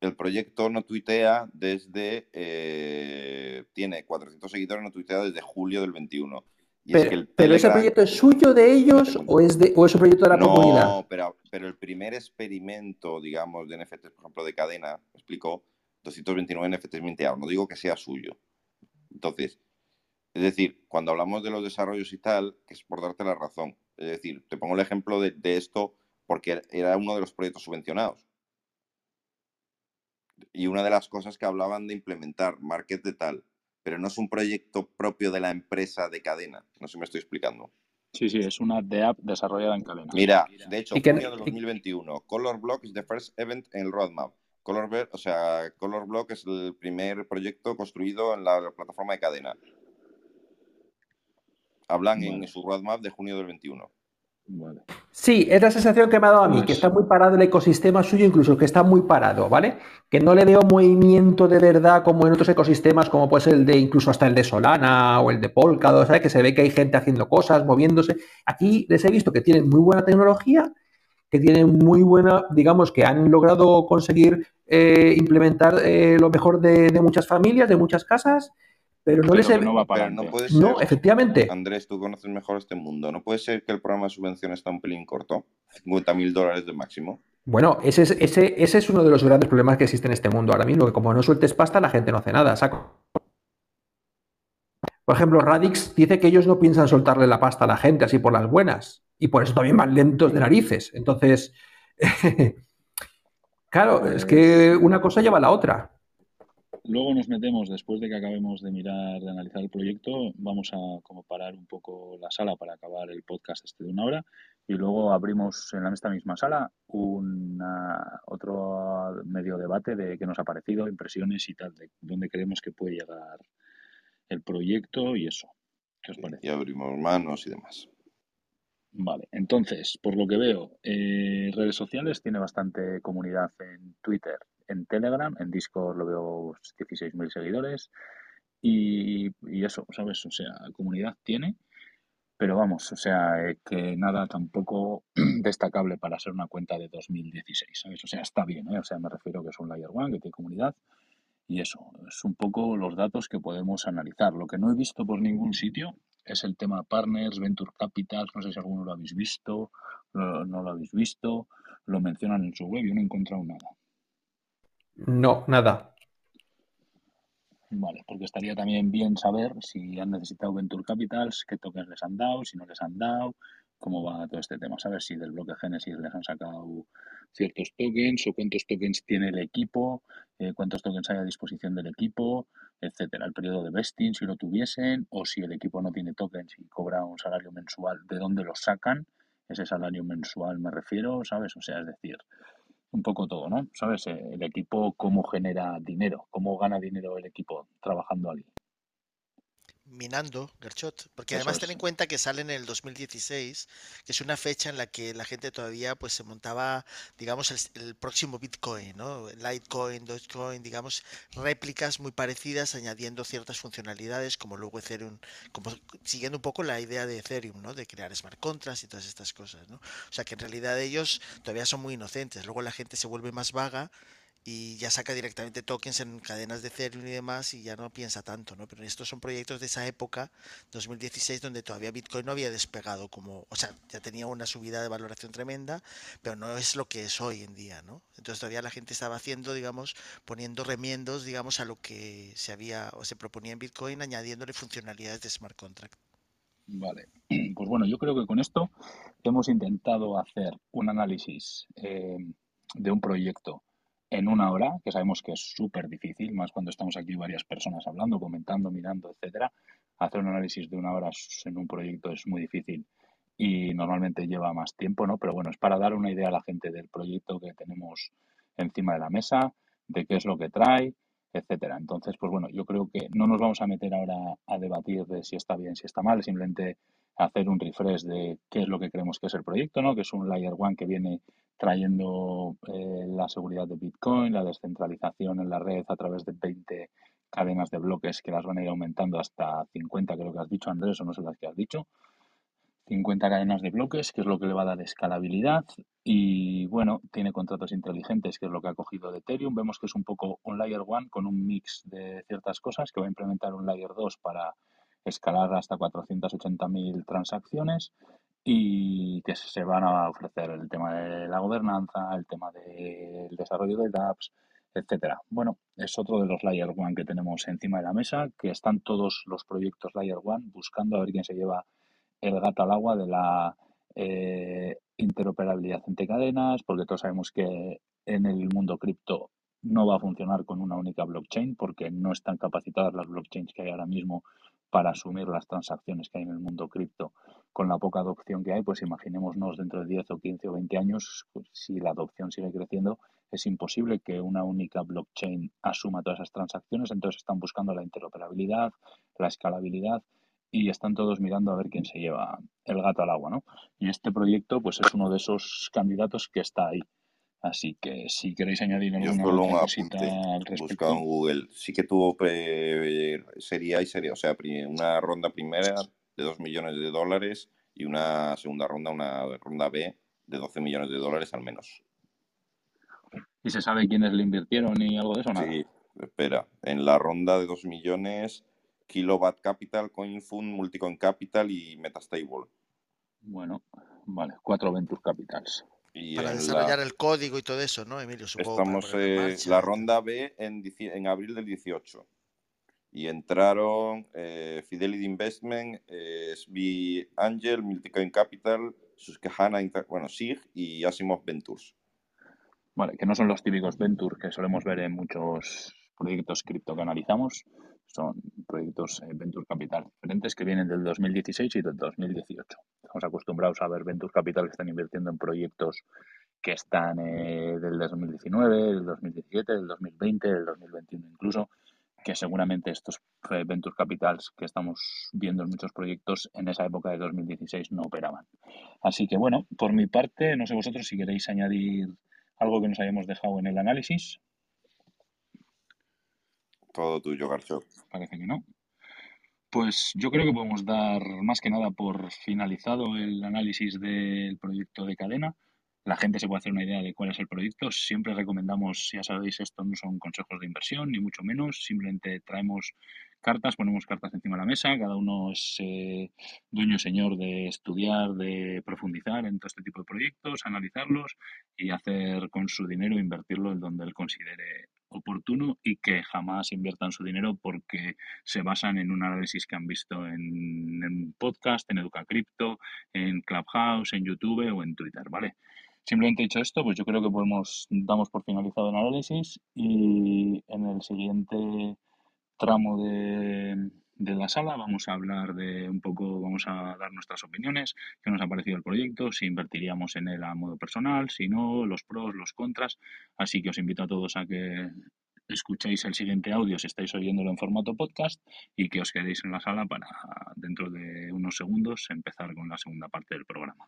Speaker 2: El proyecto no tuitea desde. eh, tiene 400 seguidores, no tuitea desde julio del 21. Y es
Speaker 5: Pero,
Speaker 2: que el
Speaker 5: pero ese proyecto es suyo de ellos o es, de, o es un proyecto de la
Speaker 2: no,
Speaker 5: comunidad.
Speaker 2: pero, pero el primer experimento, digamos, de NFTs, por ejemplo, de cadena, me explicó, 229 NFTs minteados. No digo que sea suyo. Entonces, es decir, cuando hablamos de los desarrollos y tal, que es por darte la razón. Es decir, te pongo el ejemplo de, de esto porque era uno de los proyectos subvencionados. Y una de las cosas que hablaban de implementar, market de tal, pero no es un proyecto propio de la empresa de cadena. No sé si me estoy explicando.
Speaker 1: Sí, sí, es una de app desarrollada en cadena.
Speaker 2: Mira, de hecho, junio de
Speaker 5: y-
Speaker 2: 2021, Color Block is the first event en el roadmap. Color, o sea, Color Block es el primer proyecto construido en la plataforma de cadena. Hablan en su roadmap de junio del 21.
Speaker 1: Vale.
Speaker 5: Sí, es la sensación que me ha dado a mí, que
Speaker 1: Pues-
Speaker 5: está muy parado el ecosistema suyo, incluso que está muy parado, ¿vale? Que no le veo movimiento de verdad como en otros ecosistemas, como puede ser el de incluso hasta el de Solana o el de Polkadot, ¿sabes? Que se ve que hay gente haciendo cosas, moviéndose. Aquí les he visto que tienen muy buena tecnología, que tienen muy buena, digamos, que han logrado conseguir eh, implementar eh, lo mejor de, de muchas familias, de muchas casas, pero no
Speaker 1: Pero
Speaker 5: les he...
Speaker 1: no va para
Speaker 2: Pero no puede ser,
Speaker 5: No, efectivamente.
Speaker 2: Andrés, tú conoces mejor este mundo. ¿No puede ser que el programa de subvención está un pelín corto? 50 mil dólares de máximo.
Speaker 5: Bueno, ese es, ese, ese es uno de los grandes problemas que existe en este mundo ahora mismo, que como no sueltes pasta, la gente no hace nada. Saco. Por ejemplo, Radix dice que ellos no piensan soltarle la pasta a la gente así por las buenas, y por eso también van lentos de narices. Entonces, claro, es que una cosa lleva a la otra.
Speaker 1: Luego nos metemos, después de que acabemos de mirar, de analizar el proyecto, vamos a como parar un poco la sala para acabar el podcast este de una hora y luego abrimos en la- esta misma sala una, otro medio debate de qué nos ha parecido, impresiones y tal, de dónde creemos que puede llegar el proyecto y eso. ¿Qué os parece?
Speaker 2: Y abrimos manos y demás.
Speaker 1: Vale, entonces, por lo que veo, eh, redes sociales tiene bastante comunidad en Twitter, en Telegram, en Discord lo veo 16.000 seguidores y, eso, ¿sabes? O sea, comunidad tiene, pero vamos, o sea, eh, que nada tampoco destacable para ser una cuenta de 2016, ¿sabes? O sea, está bien, ¿eh? O sea, me refiero que es un Layer One, que tiene comunidad y eso, es un poco los datos que podemos analizar. Lo que no he visto por ningún sitio es el tema partners, venture capitals, no sé si alguno lo habéis visto, no lo habéis visto, lo mencionan en su web, yo no he encontrado nada.
Speaker 5: No, nada.
Speaker 1: Vale, porque estaría también bien saber si han necesitado venture capitals, qué tokens les han dado, si no les han dado, cómo va todo este tema, saber si del bloque Genesis les han sacado ciertos tokens o cuántos tokens tiene el equipo, eh, cuántos tokens hay a disposición del equipo, etcétera. El periodo de vesting, si lo tuviesen, o si el equipo no tiene tokens y cobra un salario mensual, ¿de dónde lo sacan? Ese salario mensual me refiero, ¿sabes? O sea, es decir, un poco todo, ¿no? ¿Sabes? Eh, El equipo, cómo genera dinero, cómo gana dinero el equipo trabajando allí.
Speaker 4: Minando, Gerchot, porque
Speaker 1: Eso
Speaker 4: además
Speaker 1: es.
Speaker 4: ten en cuenta que sale en el 2016, que es una fecha en la que la gente todavía pues se montaba, digamos, el, el próximo Bitcoin, ¿no? Litecoin, Dogecoin, digamos, réplicas muy parecidas, añadiendo ciertas funcionalidades, como luego Ethereum, como siguiendo un poco la idea de Ethereum, ¿no? De crear smart contracts y todas estas cosas, ¿no? O sea que en realidad ellos todavía son muy inocentes, luego la gente se vuelve más vaga y ya saca directamente tokens en cadenas de Ethereum y demás y ya no piensa tanto, ¿no? Pero estos son proyectos de esa época, 2016, donde todavía Bitcoin no había despegado como, o sea, ya tenía una subida de valoración tremenda, pero no es lo que es hoy en día, ¿no? Entonces todavía la gente estaba haciendo, digamos, poniendo remiendos, digamos, a lo que se había o se proponía en Bitcoin, añadiéndole funcionalidades de smart contract.
Speaker 1: Vale, pues bueno, yo creo que con esto hemos intentado hacer un análisis eh, de un proyecto en una hora, que sabemos que es súper difícil, más cuando estamos aquí varias personas hablando, comentando, mirando, etcétera. Hacer un análisis de una hora en un proyecto es muy difícil y normalmente lleva más tiempo, ¿no? Pero bueno, es para dar una idea a la gente del proyecto que tenemos encima de la mesa, de qué es lo que trae, etcétera. Entonces, pues bueno, yo creo que no nos vamos a meter ahora a debatir de si está bien, si está mal, simplemente hacer un refresh de qué es lo que creemos que es el proyecto, ¿no? Que es un Layer One que viene trayendo eh, la seguridad de Bitcoin, la descentralización en la red a través de 20 cadenas de bloques que las van a ir aumentando hasta 50, creo que has dicho Andrés, o no sé las que has dicho. 50 cadenas de bloques, que es lo que le va a dar escalabilidad. Y bueno, tiene contratos inteligentes, que es lo que ha cogido de Ethereum. Vemos que es un poco un Layer 1 con un mix de ciertas cosas, que va a implementar un Layer 2 para escalar hasta 480.000 transacciones y que se van a ofrecer el tema de la gobernanza, el tema del desarrollo de dApps, etcétera. Bueno, es otro de los Layer 1 que tenemos encima de la mesa, que están todos los proyectos Layer 1 buscando a ver quién se lleva el gato al agua de la eh, interoperabilidad entre cadenas, porque todos sabemos que en el mundo cripto no va a funcionar con una única blockchain porque no están capacitadas las blockchains que hay ahora mismo para asumir las transacciones que hay en el mundo cripto con la poca adopción que hay, pues imaginémonos dentro de 10 o 15 o 20 años, pues si la adopción sigue creciendo, es imposible que una única blockchain asuma todas esas transacciones, entonces están buscando la interoperabilidad, la escalabilidad y están todos mirando a ver quién se lleva el gato al agua, ¿no? Y este proyecto, pues es uno de esos candidatos que está ahí. Así que si queréis añadir alguna cosita al respecto.
Speaker 2: en Google. Sí que tuvo sería y sería, o sea, una ronda primera de 2 millones de dólares y una segunda ronda, una ronda B de 12 millones de dólares al menos.
Speaker 1: ¿Y se sabe quiénes le invirtieron y algo de eso? Nada?
Speaker 2: Sí, espera. En la ronda de 2 millones Kilowatt Capital, CoinFund, Multicoin Capital y Metastable.
Speaker 1: Bueno, vale, cuatro Venture Capitals.
Speaker 4: Para desarrollar el código y todo eso, ¿no, Emilio?
Speaker 2: estamos en la ronda B en, en, abril del 18. Y entraron eh, Fidelity Investment, eh, SB Angel, Multicoin Capital, Susquehanna, bueno, SIG y Asimov Ventures.
Speaker 1: Vale, que no son los típicos Ventures que solemos ver en muchos proyectos cripto que analizamos, son proyectos eh, Venture Capital diferentes que vienen del 2016 y del 2018. Estamos acostumbrados a ver Venture Capital que están invirtiendo en proyectos que están eh, del 2019, del 2017, del 2020, del 2021 incluso, que seguramente estos eh, Venture Capitals que estamos viendo en muchos proyectos en esa época de 2016 no operaban. Así que bueno, por mi parte, no sé vosotros si queréis añadir algo que nos hayamos dejado en el análisis.
Speaker 2: Todo tuyo, Garcho.
Speaker 1: Parece que no. Pues yo creo que podemos dar más que nada por finalizado el análisis del proyecto de cadena. La gente se puede hacer una idea de cuál es el proyecto. Siempre recomendamos, ya sabéis, esto no son consejos de inversión, ni mucho menos. Simplemente traemos cartas, ponemos cartas encima de la mesa. Cada uno es eh, dueño señor de estudiar, de profundizar en todo este tipo de proyectos, analizarlos y hacer con su dinero, invertirlo en donde él considere oportuno y que jamás inviertan su dinero porque se basan en un análisis que han visto en, un podcast, en Educa Cripto, en Clubhouse, en YouTube o en Twitter, ¿vale? Simplemente dicho esto, pues yo creo que podemos, damos por finalizado el análisis y en el siguiente tramo de, de la sala. Vamos a hablar de un poco, vamos a dar nuestras opiniones, qué nos ha parecido el proyecto, si invertiríamos en él a modo personal, si no, los pros, los contras. Así que os invito a todos a que escuchéis el siguiente audio si estáis oyéndolo en formato podcast y que os quedéis en la sala para dentro de unos segundos empezar con la segunda parte del programa.